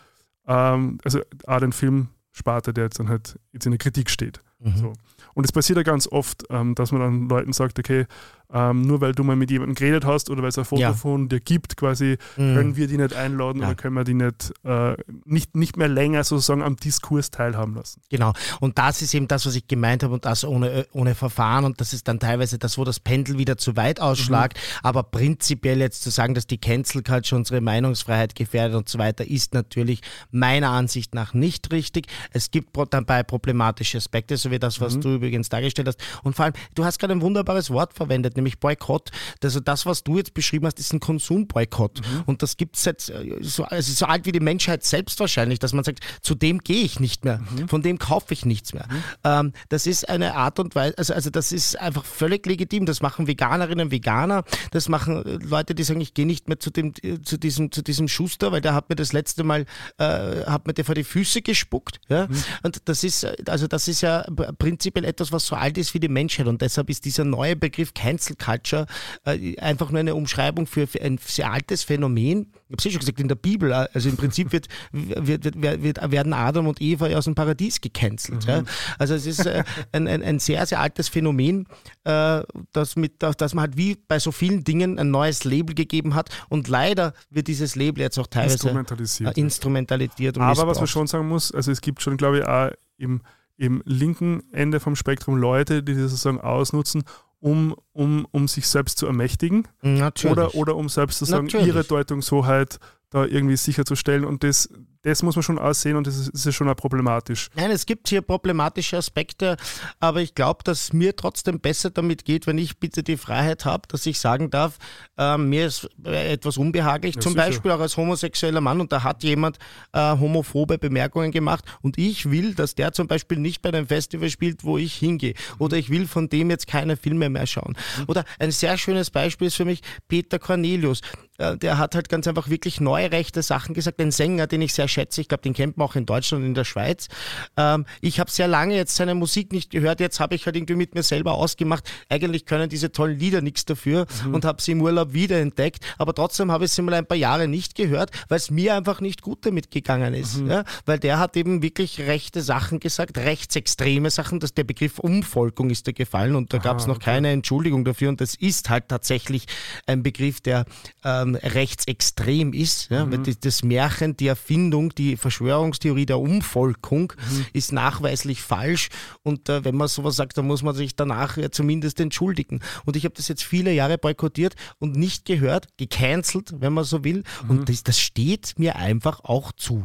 ähm, also auch den Film Sparte, der jetzt dann halt jetzt in der Kritik steht. Mhm. So. Und es passiert ja ganz oft, ähm, dass man dann Leuten sagt, okay, ähm, nur weil du mal mit jemandem geredet hast oder weil es ein Foto Ja. von dir gibt, quasi, Mhm. können wir die nicht einladen Ja. oder können wir die nicht, äh, nicht, nicht mehr länger sozusagen am Diskurs teilhaben lassen. Genau. Und das ist eben das, was ich gemeint habe und das ohne, äh, ohne Verfahren. Und das ist dann teilweise das, wo das Pendel wieder zu weit ausschlagt. Aber prinzipiell jetzt zu sagen, dass die Cancel Culture unsere Meinungsfreiheit gefährdet und so weiter, ist natürlich meiner Ansicht nach nicht richtig. Es gibt dabei problematische Aspekte, so wie das, was du übrigens dargestellt hast. Und vor allem, du hast gerade ein wunderbares Wort verwendet, nämlich Boykott. Also das, was du jetzt beschrieben hast, ist ein Konsumboykott. Und das gibt es seit äh, so, also so alt wie die Menschheit selbst wahrscheinlich, dass man sagt, zu dem gehe ich nicht mehr, von dem kaufe ich nichts mehr. Ähm, das ist eine Art und Weise, also, also das ist einfach völlig legitim. Das machen Veganerinnen, Veganer, das machen äh, Leute, die sagen, ich gehe nicht mehr zu dem, äh, zu diesem, zu diesem Schuster, weil der hat mir das letzte Mal, äh, hat mir der vor die Füße gespuckt. Ja? Und das ist, äh, also das ist ja p- prinzipiell etwas, was so alt ist wie die Menschheit. Und deshalb ist dieser neue Begriff Cancel Culture äh, einfach nur eine Umschreibung für, für ein sehr altes Phänomen. Ich habe es eh schon gesagt, in der Bibel, äh, also im Prinzip wird, wird, wird, wird, werden Adam und Eva ja aus dem Paradies gecancelt. Ja? Also es ist äh, ein, ein, ein sehr, sehr altes Phänomen, äh, das mit, das, dass man halt wie bei so vielen Dingen ein neues Label gegeben hat. Und leider wird dieses Label jetzt auch teilweise Instrumentalisiert. instrumentalisiert Aber was man schon sagen muss, also es gibt schon, glaube ich, auch im, im linken Ende vom Spektrum Leute, die das sozusagen ausnutzen, um, um, um sich selbst zu ermächtigen Natürlich. oder, oder um selbst sozusagen Natürlich. ihre Deutungshoheit da irgendwie sicherzustellen. Und das, das muss man schon aussehen und das ist, das ist schon auch problematisch. Nein, es gibt hier problematische Aspekte, aber ich glaube, dass mir trotzdem besser damit geht, wenn ich bitte die Freiheit habe, dass ich sagen darf, äh, mir ist äh, etwas unbehaglich, Ja, zum sicher. Beispiel auch als homosexueller Mann und da hat jemand äh, homophobe Bemerkungen gemacht und ich will, dass der zum Beispiel nicht bei einem Festival spielt, wo ich hingehe oder ich will von dem jetzt keine Filme mehr schauen. Oder ein sehr schönes Beispiel ist für mich Peter Cornelius. Äh, der hat halt ganz einfach wirklich neue rechte Sachen gesagt, ein Sänger, den ich sehr schätze, ich glaube, den kennt man auch in Deutschland und in der Schweiz. Ähm, ich habe sehr lange jetzt seine Musik nicht gehört, jetzt habe ich halt irgendwie mit mir selber ausgemacht, eigentlich können diese tollen Lieder nichts dafür und habe sie im Urlaub wiederentdeckt, aber trotzdem habe ich sie mal ein paar Jahre nicht gehört, weil es mir einfach nicht gut damit gegangen ist. Ja? Weil der hat eben wirklich rechte Sachen gesagt, rechtsextreme Sachen, dass der Begriff Umvolkung ist da gefallen und da gab es noch keine Entschuldigung dafür und das ist halt tatsächlich ein Begriff, der ähm, rechtsextrem ist. Ja? Weil das, das Märchen, die Erfindung, die Verschwörungstheorie der Umvolkung ist nachweislich falsch und äh, wenn man sowas sagt, dann muss man sich danach ja zumindest entschuldigen. Und ich habe das jetzt viele Jahre boykottiert und nicht gehört, gecancelt, wenn man so will. Und das, das steht mir einfach auch zu.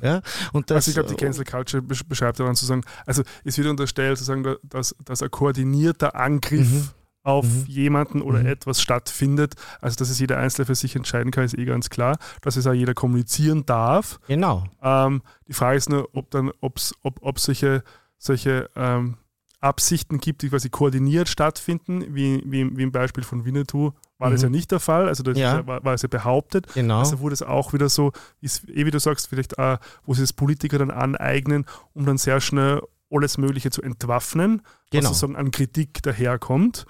Ja? Und das, Also ich glaube, die Cancel Culture besch- beschreibt daran zu sagen, also es wird unterstellt, zu sagen, da- dass, dass ein koordinierter Angriff Mhm. Auf jemanden oder etwas stattfindet. Also dass es jeder Einzelne für sich entscheiden kann, ist eh ganz klar. Dass es auch jeder kommunizieren darf. Genau. Ähm, die Frage ist nur, ob dann, ob's, ob, ob solche, solche ähm, Absichten gibt, die quasi koordiniert stattfinden, wie, wie, wie im Beispiel von Winnetou, war das Mhm. ja nicht der Fall. Also das Ja. war, war es ja behauptet. Genau. Also wurde es auch wieder so, ist, eh wie du sagst, vielleicht auch, wo sich das Politiker dann aneignen, um dann sehr schnell alles Mögliche zu entwaffnen, Genau. was sozusagen an Kritik daherkommt.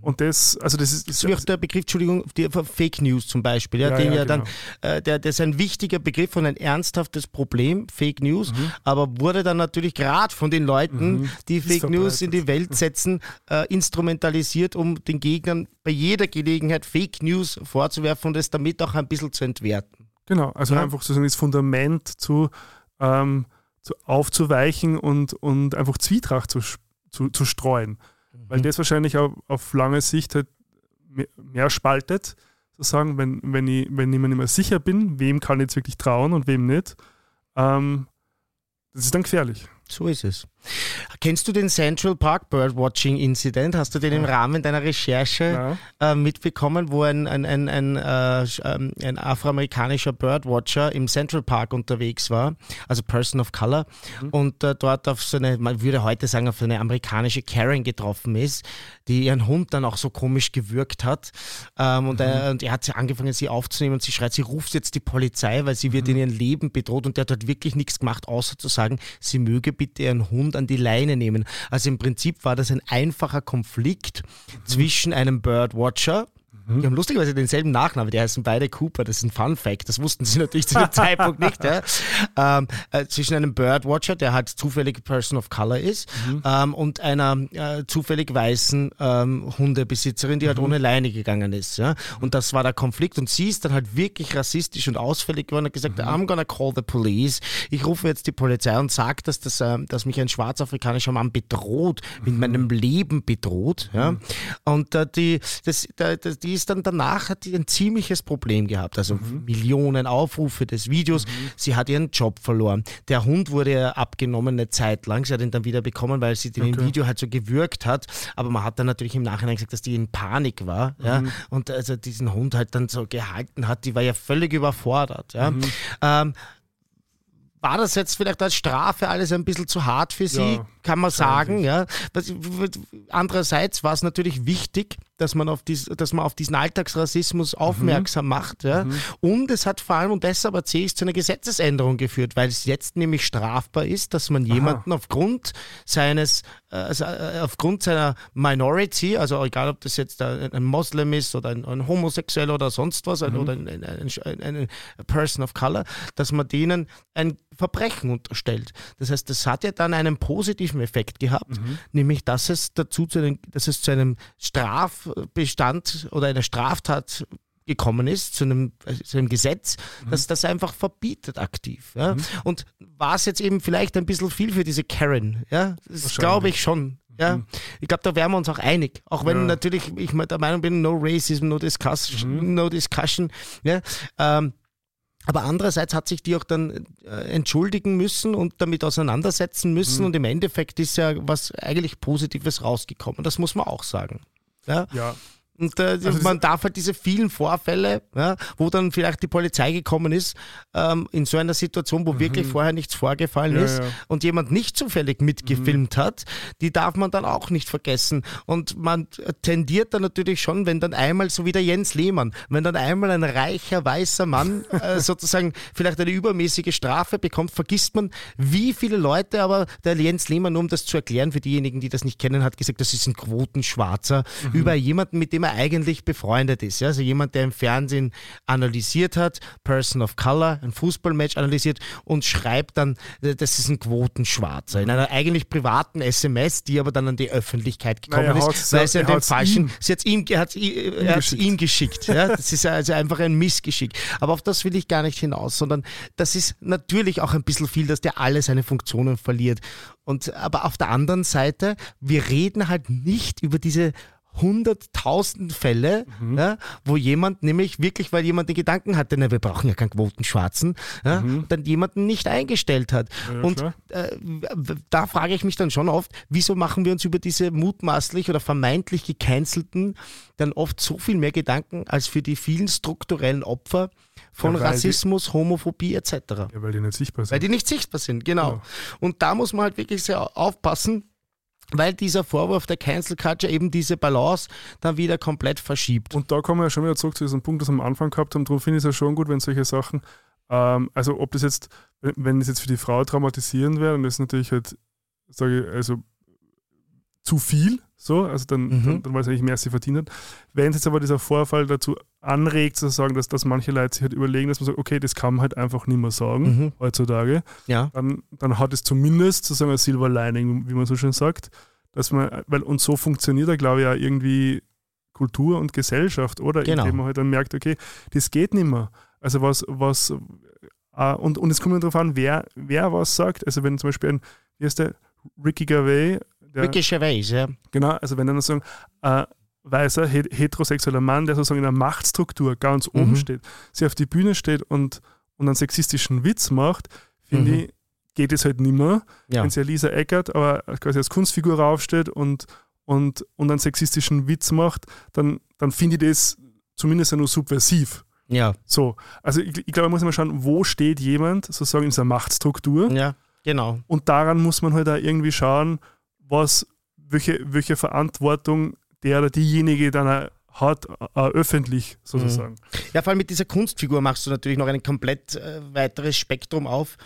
Und das, also das ist, Das ist wie auch der Begriff, Entschuldigung, die, Fake News zum Beispiel, ja, Ja, den ja, ja, dann, genau. äh, der, der ist ein wichtiger Begriff und ein ernsthaftes Problem, Fake News, Mhm. aber wurde dann natürlich gerade von den Leuten, die Fake News in die. Welt setzen, äh, instrumentalisiert, um den Gegnern bei jeder Gelegenheit Fake News vorzuwerfen und es damit auch ein bisschen zu entwerten. Genau, also Ja. einfach sozusagen das Fundament zu, ähm, zu aufzuweichen und, und einfach Zwietracht zu, zu, zu streuen. Weil das wahrscheinlich auf, auf lange Sicht halt me- mehr spaltet, sozusagen, wenn, wenn, ich, wenn ich mir nicht mehr sicher bin, wem kann ich jetzt wirklich trauen und wem nicht. Ähm, das ist dann gefährlich. So ist es. Kennst du den Central Park Birdwatching Incident? Hast du den im Rahmen deiner Recherche äh, mitbekommen, wo ein, ein, ein, ein, äh, ähm, ein afroamerikanischer Birdwatcher im Central Park unterwegs war, also Person of Color, mhm. und äh, dort auf so eine, man würde heute sagen, auf eine amerikanische Karen getroffen ist, die ihren Hund dann auch so komisch gewürgt hat. Ähm, und, mhm. er, und, er, hat sie angefangen, sie aufzunehmen und sie schreit, sie ruft jetzt die Polizei, weil sie wird mhm. in ihrem Leben bedroht und der hat dort wirklich nichts gemacht, außer zu sagen, sie möge bitte ihren Hund an die Leine nehmen. Also im Prinzip war das ein einfacher Konflikt mhm. zwischen einem Birdwatcher, Mhm. Die haben lustigerweise denselben Nachnamen, die heißen beide Cooper, das ist ein Fun Fact, das wussten sie <laughs> natürlich zu dem Zeitpunkt nicht. Ja. Ähm, äh, zwischen einem Birdwatcher, der halt zufällig Person of Color ist, mhm. ähm, und einer äh, zufällig weißen ähm, Hundebesitzerin, die halt mhm. ohne Leine gegangen ist. Ja. Und das war der Konflikt und sie ist dann halt wirklich rassistisch und ausfällig geworden und gesagt, mhm. I'm gonna call the police. Ich rufe jetzt die Polizei und sage, dass, das, äh, dass mich ein schwarzafrikanischer Mann bedroht, mit mhm. meinem Leben bedroht. Ja. Und äh, die, das, das, die ist dann danach, hat die ein ziemliches Problem gehabt. Also mhm. Millionen Aufrufe des Videos. Mhm. Sie hat ihren Job verloren. Der Hund wurde abgenommen eine Zeit lang. Sie hat ihn dann wieder bekommen, weil sie den okay. im Video halt so gewürgt hat. Aber man hat dann natürlich im Nachhinein gesagt, dass die in Panik war. Mhm. Ja? Und also diesen Hund halt dann so gehalten hat. Die war ja völlig überfordert. Ja? Mhm. Ähm, war das jetzt vielleicht als Strafe alles ein bisschen zu hart für sie, ja, kann man sagen. Ja. Andererseits war es natürlich wichtig, dass man auf, dies, dass man auf diesen Alltagsrassismus mhm. aufmerksam mhm. macht. Ja? Mhm. Und es hat vor allem, und deshalb erzähle ich, zu einer Gesetzesänderung geführt, weil es jetzt nämlich strafbar ist, dass man jemanden Aha. aufgrund seines, also äh, aufgrund seiner Minority, also egal ob das jetzt ein Moslem ist oder ein, ein Homosexueller oder sonst was, mhm. oder ein, ein, ein, ein, Person of Color, dass man denen ein Verbrechen unterstellt. Das heißt, das hat ja dann einen positiven Effekt gehabt, mhm. nämlich dass es dazu zu einem, dass es zu einem Straf Strafbestand oder einer Straftat gekommen ist, zu einem, zu einem Gesetz, mhm. das das einfach verbietet aktiv. Ja? Mhm. Und war es jetzt eben vielleicht ein bisschen viel für diese Karen? Ja? Das glaube ich schon. Ja, mhm. ich glaube, da wären wir uns auch einig. Auch wenn ja. natürlich ich der Meinung bin, no racism, no discussion, mhm. no discussion. Ja, ähm, aber andererseits hat sich die auch dann äh, entschuldigen müssen und damit auseinandersetzen müssen. Mhm. Und im Endeffekt ist ja was eigentlich Positives rausgekommen. Das muss man auch sagen. Ja. ja. Und äh, also man darf halt diese vielen Vorfälle, ja, wo dann vielleicht die Polizei gekommen ist, ähm, in so einer Situation, wo mhm. wirklich vorher nichts vorgefallen ja, ist ja. und jemand nicht zufällig mitgefilmt mhm. hat, die darf man dann auch nicht vergessen. Und man tendiert dann natürlich schon, wenn dann einmal, so wie der Jens Lehmann, wenn dann einmal ein reicher, weißer Mann <laughs> äh, sozusagen vielleicht eine übermäßige Strafe bekommt, vergisst man, wie viele Leute aber der Jens Lehmann, um das zu erklären, für diejenigen, die das nicht kennen, hat gesagt, das ist ein Quotenschwarzer, mhm. über jemanden, mit dem er eigentlich befreundet ist. Ja? Also jemand, der im Fernsehen analysiert hat, Person of Color, ein Fußballmatch analysiert und schreibt dann, äh, das ist ein Quotenschwarzer. In einer eigentlich privaten SMS, die aber dann an die Öffentlichkeit gekommen naja, ist, weil sie an den falschen, ihm, sie hat ihm, hat's, er hat ihm geschickt. Ja? <laughs> Das ist also einfach ein Missgeschick. Aber auf das will ich gar nicht hinaus, sondern das ist natürlich auch ein bisschen viel, dass der alle seine Funktionen verliert. Und, aber auf der anderen Seite, wir reden halt nicht über diese hunderttausend Fälle, mhm. ja, wo jemand nämlich wirklich, weil jemand den Gedanken hatte, na, wir brauchen ja keinen Quotenschwarzen, ja, mhm. dann jemanden nicht eingestellt hat. Ja, und äh, da frage ich mich dann schon oft, wieso machen wir uns über diese mutmaßlich oder vermeintlich gecancelten dann oft so viel mehr Gedanken als für die vielen strukturellen Opfer von ja, Rassismus, die, Homophobie etc. Ja, weil die nicht sichtbar sind. Weil die nicht sichtbar sind, genau. Und da muss man halt wirklich sehr aufpassen, weil dieser Vorwurf der Cancel Culture eben diese Balance dann wieder komplett verschiebt. Und da kommen wir ja schon wieder zurück zu diesem Punkt, das wir am Anfang gehabt haben. Darum finde ich es ja schon gut, wenn solche Sachen, ähm, also ob das jetzt, wenn es jetzt für die Frau traumatisierend wäre, dann ist natürlich halt, sage ich, also zu viel, so, also dann, mhm. dann, dann weiß ich eigentlich mehr, als sie verdient hat. Wenn jetzt aber dieser Vorfall dazu anregt, sozusagen, dass, dass manche Leute sich halt überlegen, dass man sagt, okay, das kann man halt einfach nicht mehr sagen mhm. heutzutage, ja. dann, dann hat es zumindest sozusagen ein Silver Lining, wie man so schön sagt, dass man, weil und so funktioniert ja, glaube ich, auch irgendwie Kultur und Gesellschaft, oder? Genau. Indem man halt dann merkt, okay, das geht nicht mehr. Also was, was, äh, und, und es kommt darauf an, wer, wer was sagt. Also wenn zum Beispiel ein, wie heißt der, Ricky Gervais, der, Gervais, ja. Genau, also wenn dann sagen, äh, weißer, heterosexueller Mann, der sozusagen in der Machtstruktur ganz oben mhm. steht, sie auf die Bühne steht und, und einen sexistischen Witz macht, finde mhm. ich, geht es halt nimmer, Ja. wenn sie Elisa Eckert aber quasi als Kunstfigur raufsteht und, und, und einen sexistischen Witz macht, dann, dann finde ich das zumindest ja nur subversiv. Ja, So, also ich, ich glaube, man muss immer schauen, wo steht jemand sozusagen in dieser Machtstruktur ja, genau. und daran muss man halt auch irgendwie schauen, was, welche, welche Verantwortung der oder diejenige dann hat, äh, öffentlich sozusagen. Ja, vor allem mit dieser Kunstfigur machst du natürlich noch ein komplett äh, weiteres Spektrum auf,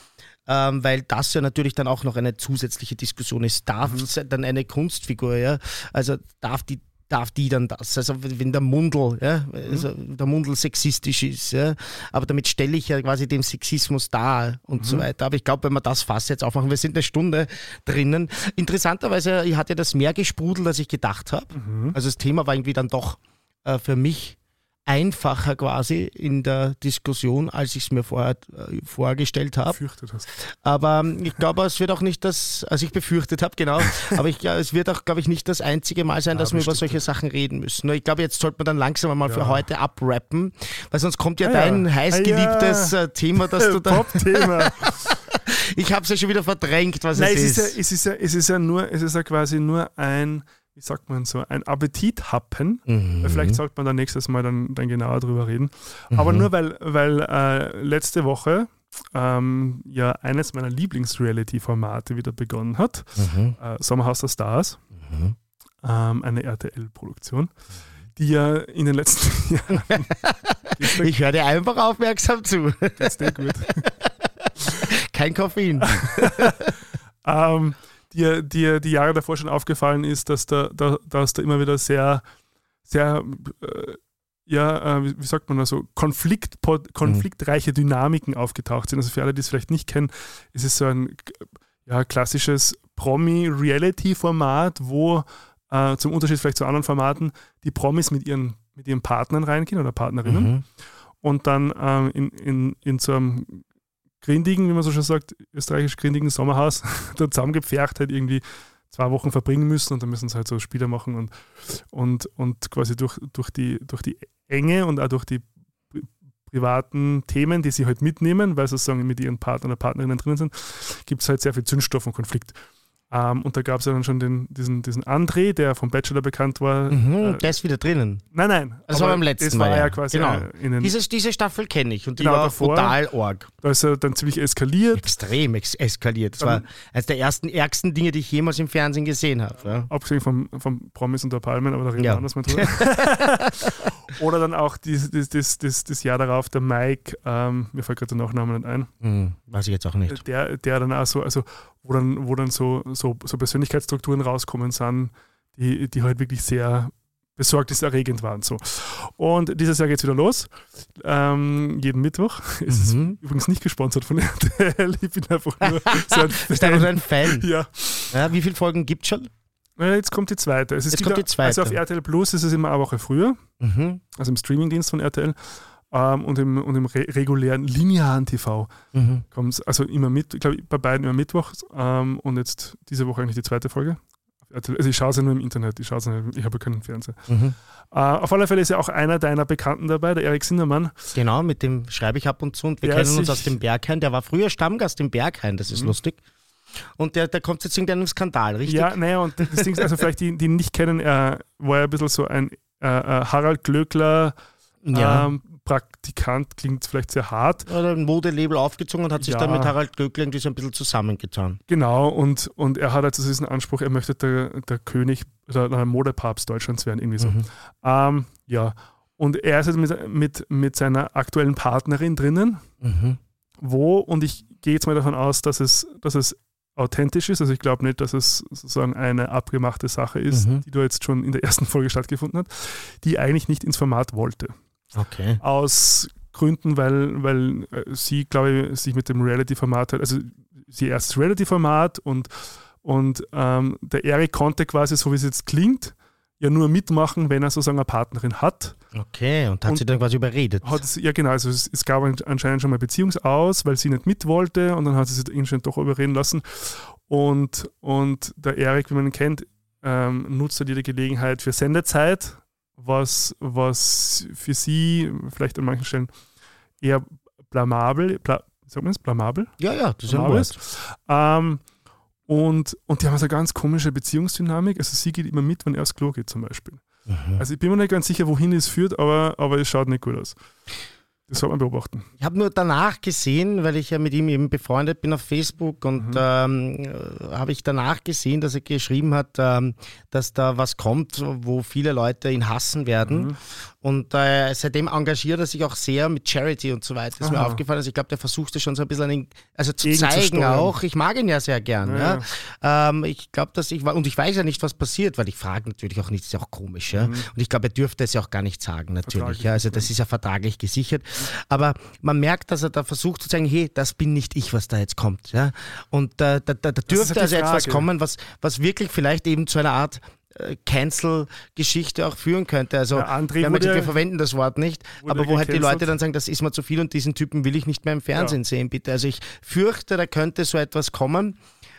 ähm, weil das ja natürlich dann auch noch eine zusätzliche Diskussion ist. Darf Mhm. es dann eine Kunstfigur, ja? Also darf die darf die dann das? Also wenn der Mundel, ja, also der Mundel sexistisch ist, ja, aber damit stelle ich ja quasi den Sexismus dar und so weiter. Aber ich glaube, wenn wir das Fass jetzt aufmachen, wir sind eine Stunde drinnen. Interessanterweise hat ja das mehr gesprudelt, als ich gedacht habe. Also das Thema war irgendwie dann doch äh, für mich einfacher quasi in der Diskussion, als ich es mir vorher äh, vorgestellt habe. Hast. Aber ähm, ich glaube, es wird auch nicht das, also ich befürchtet habe, genau, <laughs> aber ich, ja, es wird auch, glaube ich, nicht das einzige Mal sein, dass wir über solche Sachen reden müssen. Nur Ich glaube, jetzt sollte man dann langsam mal für Ja. heute abrappen, weil sonst kommt ja Ah ja. dein heißgeliebtes Ah ja. äh, Thema, das du <laughs> da. Top-Thema. <laughs> Ich habe es ja schon wieder verdrängt, was Nein, es es ist, ja, ist. es, ist ja, es ist ja nur, es ist ja quasi nur ein, wie sagt man so, ein Appetithappen. Mhm. Vielleicht sollte man da nächstes Mal dann, dann genauer drüber reden. Aber nur weil, weil äh, letzte Woche ähm, ja eines meiner Lieblings-Reality-Formate wieder begonnen hat. Mhm. Äh, Sommerhaus der Stars. Mhm. Ähm, eine RTL-Produktion, die ja in den letzten <laughs> Jahren <laughs> Ich höre dir einfach aufmerksam zu. geht's dir gut. <laughs> Kein Koffein. ähm, dir, dir die Jahre davor schon aufgefallen ist, dass da, da, dass da immer wieder sehr, sehr, äh, ja, äh, wie, sagt man da so, Konflikt, konfliktreiche Dynamiken aufgetaucht sind. Also für alle, die es vielleicht nicht kennen, ist es so ein ja, klassisches Promi-Reality-Format, wo äh, zum Unterschied vielleicht zu anderen Formaten die Promis mit ihren, mit ihren Partnern reingehen oder Partnerinnen Mhm. und dann ähm, in, in, in so einem grindigen, wie man so schon sagt, österreichisch grindigen Sommerhaus <laughs> da zusammengepfercht halt irgendwie zwei Wochen verbringen müssen und dann müssen sie halt so Spiele machen und, und, und quasi durch, durch, die, durch die Enge und auch durch die pri- privaten Themen, die sie halt mitnehmen, weil sie sozusagen mit ihren Partner oder Partnerinnen drinnen sind, gibt es halt sehr viel Zündstoff und Konflikt. Ähm, und da gab es ja dann schon den, diesen, diesen André, der vom Bachelor bekannt war. Mhm, Äh, der ist wieder drinnen. nein, nein. Das war beim letzten war Mal, ja quasi Genau. äh, in den, Diese, diese Staffel kenne ich und die Genau, war davor- total arg. da ist er dann ziemlich eskaliert. Extrem ex eskaliert. Das war Dann- eines der ersten ärgsten Dinge, die ich jemals im Fernsehen gesehen habe. Ja. abgesehen vom, vom Promis und der Palmen, aber da reden Ja. wir anders mal drüber. <laughs> Oder dann auch das, das, das, das, das Jahr darauf, der Mike, ähm, mir fällt gerade der Nachname nicht ein, Hm, weiß ich jetzt auch nicht. der, der dann auch so, also wo dann, wo dann so, so, so Persönlichkeitsstrukturen rauskommen sind, die, die halt wirklich sehr besorgniserregend waren. So. Und dieses Jahr geht es wieder los. Ähm, jeden Mittwoch. <laughs> Es ist Mhm. übrigens nicht gesponsert von <laughs> RTL. Ich bin einfach nur so ein <laughs> einfach so ein Fan. Ja. Ja, wie viele Folgen gibt es schon? Ja, Jetzt kommt die zweite. Es ist Jetzt wieder, kommt die zweite. Also auf RTL Plus ist es immer eine Woche früher. Mhm. also im Streamingdienst von RTL ähm, und im, und im re regulären linearen TV Mhm. kommt es also immer mit, ich glaube bei beiden immer Mittwochs ähm, und jetzt diese Woche eigentlich die zweite Folge. Also ich schaue es ja nur im Internet, ich schaue es nicht, ich habe keinen Fernseher. Mhm. Äh, auf alle Fälle ist ja auch einer deiner Bekannten dabei, der Erik Sindermann. Genau, mit dem schreibe ich ab und zu und wir Der kennen uns aus dem Berghain. Der war früher Stammgast im Berghain, das ist Mhm. lustig. Und der, der kommt jetzt in irgendeinem Skandal, richtig? Ja, naja, und das Ding ist, also vielleicht die, die ihn nicht kennen, er war ja ein bisschen so ein äh, äh, Harald Glöckler Ja. ähm, Praktikant, klingt vielleicht sehr hart. Oder ein Modelabel aufgezogen und hat sich Ja. dann mit Harald Glöckler irgendwie so ein bisschen zusammengetan. Genau, und, und er hat also diesen Anspruch, er möchte der, der König oder der Modepapst Deutschlands werden, irgendwie so. Mhm. Ähm, ja, und er ist jetzt mit, mit, mit seiner aktuellen Partnerin drinnen, Mhm. wo, und ich gehe jetzt mal davon aus, dass es, dass es authentisch ist, also ich glaube nicht, dass es sozusagen eine abgemachte Sache ist, Mhm. die da jetzt schon in der ersten Folge stattgefunden hat, die eigentlich nicht ins Format wollte. Okay. Aus Gründen, weil, weil äh, sie, glaube ich, sich mit dem Reality-Format, halt- also sie erst das Reality-Format und, und ähm, der Erik konnte quasi, so wie es jetzt klingt, ja nur mitmachen, wenn er sozusagen eine Partnerin hat. Okay, und hat Und- sie dann quasi überredet. Hat es, ja, genau, also es, es gab an- anscheinend schon mal Beziehungsaus, weil sie nicht mit wollte und dann hat sie sich anscheinend doch überreden lassen. Und, und der Erik, wie man ihn kennt, ähm, nutzt halt jede Gelegenheit für Sendezeit, was, was für sie vielleicht an manchen Stellen eher blamabel, bla, sagt man das, blamabel. Ja, ja, das ist ein Blamabel Wort. ist. Ähm, und, und die haben also eine ganz komische Beziehungsdynamik. Also sie geht immer mit, wenn er aufs Klo geht zum Beispiel. Mhm. Also ich bin mir nicht ganz sicher, wohin es führt, aber, aber es schaut nicht gut aus. Das sollte man beobachten. Ich habe nur danach gesehen, weil ich ja mit ihm eben befreundet bin auf Facebook und Mhm. ähm, äh, habe ich danach gesehen, dass er geschrieben hat, ähm, dass da was kommt, wo viele Leute ihn hassen werden. Mhm. Und äh, seitdem engagiert er sich auch sehr mit Charity und so weiter. Ist mir aufgefallen. Also ich glaube, der versucht es schon so ein bisschen an ihn, also zu zeigen auch. Ich mag ihn ja sehr gern. Ja, Ja, Ähm, ich glaube, dass ich und ich weiß ja nicht, was passiert, weil ich frage natürlich auch nicht, ist ja auch komisch. Ja? Und ich glaube, er dürfte es ja auch gar nicht sagen, natürlich. Mhm. Ja? Also das ist ja vertraglich gesichert. Aber man merkt, dass er da versucht zu sagen, hey, das bin nicht ich, was da jetzt kommt. Ja? Und äh, da, da, da dürfte also etwas kommen, was, was wirklich vielleicht eben zu einer Art Cancel-Geschichte auch führen könnte. Also Ja, wir, wurde- wir verwenden das Wort nicht, aber wo halt die. Leute dann sagen, das ist mir zu viel und diesen Typen will ich nicht mehr im Fernsehen Ja. sehen, bitte. Also ich fürchte, da könnte so etwas kommen.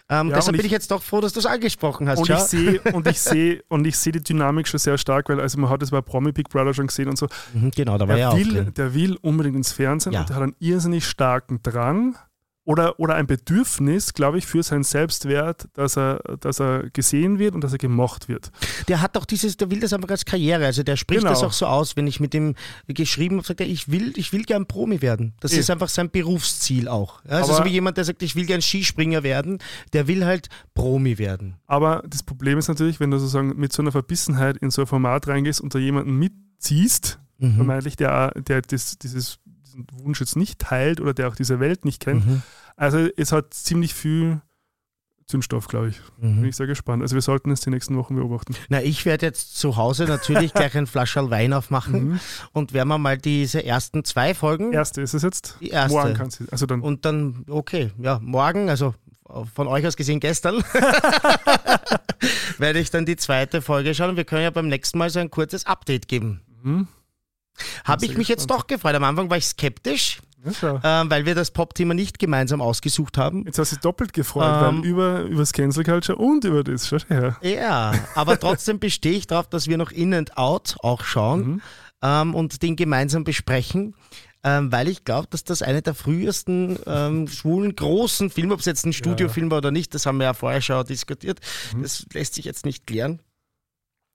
Ähm, Ja, deshalb bin ich- ich jetzt doch froh, dass du es angesprochen hast. Und Schau. ich sehe und ich sehe und ich sehe die Dynamik schon sehr stark, weil also man hat es bei Promi Big Brother schon gesehen und so. Mhm, genau, da war Der er auch will, drin. der will unbedingt ins Fernsehen Ja. und der hat einen irrsinnig starken Drang oder, oder ein Bedürfnis, glaube ich, für seinen Selbstwert, dass er, dass er gesehen wird und dass er gemocht wird. Der hat auch dieses, der will das einfach als Karriere. Also der spricht Genau. das auch so aus. Wenn ich mit dem geschrieben habe, sagt er, ich will, ich will gern Promi werden. Das Eh. ist einfach sein Berufsziel auch. Ja, also Aber- so wie jemand, der sagt, ich will gern Skispringer werden, der will halt Promi werden. Aber das Problem ist natürlich, wenn du sozusagen mit so einer Verbissenheit in so ein Format reingehst und da jemanden mitziehst, Mhm. vermeintlich, der, der das, dieses, diesen Wunsch jetzt nicht teilt oder der auch diese Welt nicht kennt. Mhm. Also es hat ziemlich viel Zündstoff, glaube ich. Bin Mhm. ich sehr gespannt. Also wir sollten es die nächsten Wochen beobachten. Na, ich werde jetzt zu Hause natürlich gleich ein Flascherl Wein aufmachen Mhm. und werden wir mal diese ersten zwei Folgen. Erste ist es jetzt. Die erste. Morgen kannst du. Also dann. Und dann, okay, ja, morgen, also von euch aus gesehen gestern, <laughs> <laughs> werde ich dann die zweite Folge schauen. Wir können ja beim nächsten Mal so ein kurzes Update geben. Mhm. Habe ich mich jetzt doch gefreut. Am Anfang war ich skeptisch, Ja, ähm, weil wir das Pop-Thema nicht gemeinsam ausgesucht haben. Jetzt hast du dich doppelt gefreut, Ähm. weil über, über das Cancel Culture und über das. Schau her. Ja, aber trotzdem bestehe ich darauf, dass wir noch In and Out auch schauen Mhm. ähm, und den gemeinsam besprechen. Ähm, weil ich glaube, dass das eine der frühesten ähm, schwulen großen Filme, ob es jetzt ein Studiofilm war oder nicht, das haben wir ja vorher schon diskutiert. Mhm. Das lässt sich jetzt nicht klären.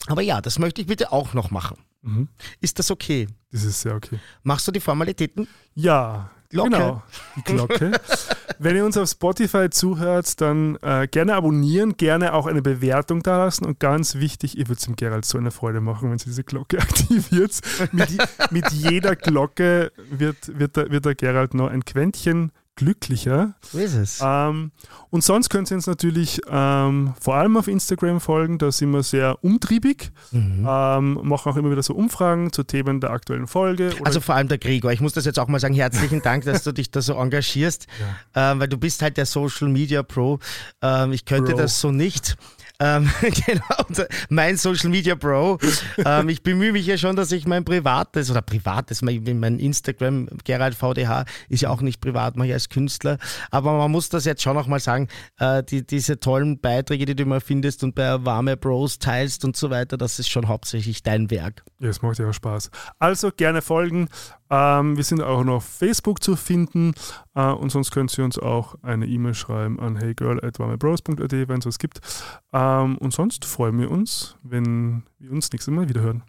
Aber ja, das möchte ich bitte auch noch machen. Mhm. Ist das okay? Das ist sehr okay. Machst du die Formalitäten? Ja, Glocke. genau. Die Glocke. <laughs> Wenn ihr uns auf Spotify zuhört, dann äh, gerne abonnieren, gerne auch eine Bewertung da lassen und ganz wichtig, ihr würdet dem Gerald so eine Freude machen, wenn sie diese Glocke <laughs> aktiviert. Mit, mit jeder Glocke wird, wird, der, wird der Gerald noch ein Quäntchen glücklicher. So ist es. Ähm, und sonst könnt ihr uns natürlich ähm, vor allem auf Instagram folgen, da sind wir sehr umtriebig, Mhm. ähm, machen auch immer wieder so Umfragen zu Themen der aktuellen Folge. Also vor allem der Gregor, ich muss das jetzt auch mal sagen, herzlichen Dank, dass du dich da so engagierst, ähm, weil du bist halt der Social Media Pro. Ähm, ich könnte Bro. das so nicht. Ähm, <laughs> genau, mein Social Media Bro. ähm, ich bemühe mich ja schon, dass ich mein privates oder privates, mein, mein Instagram, Gerald VDH, ist ja auch nicht privat, mache ich als Künstler. Aber man muss das jetzt schon noch mal sagen, äh, die, diese tollen Beiträge, die du immer findest und bei Warme Bros teilst und so weiter, das ist schon hauptsächlich dein Werk. Ja, es macht ja auch Spaß. Also gerne folgen. Ähm, wir sind auch noch auf Facebook zu finden äh, und sonst könnt ihr uns auch eine E-Mail schreiben an heygirl.warmebros.at, wenn es was gibt. Ähm, und sonst freuen wir uns, wenn wir uns nächstes Mal wiederhören.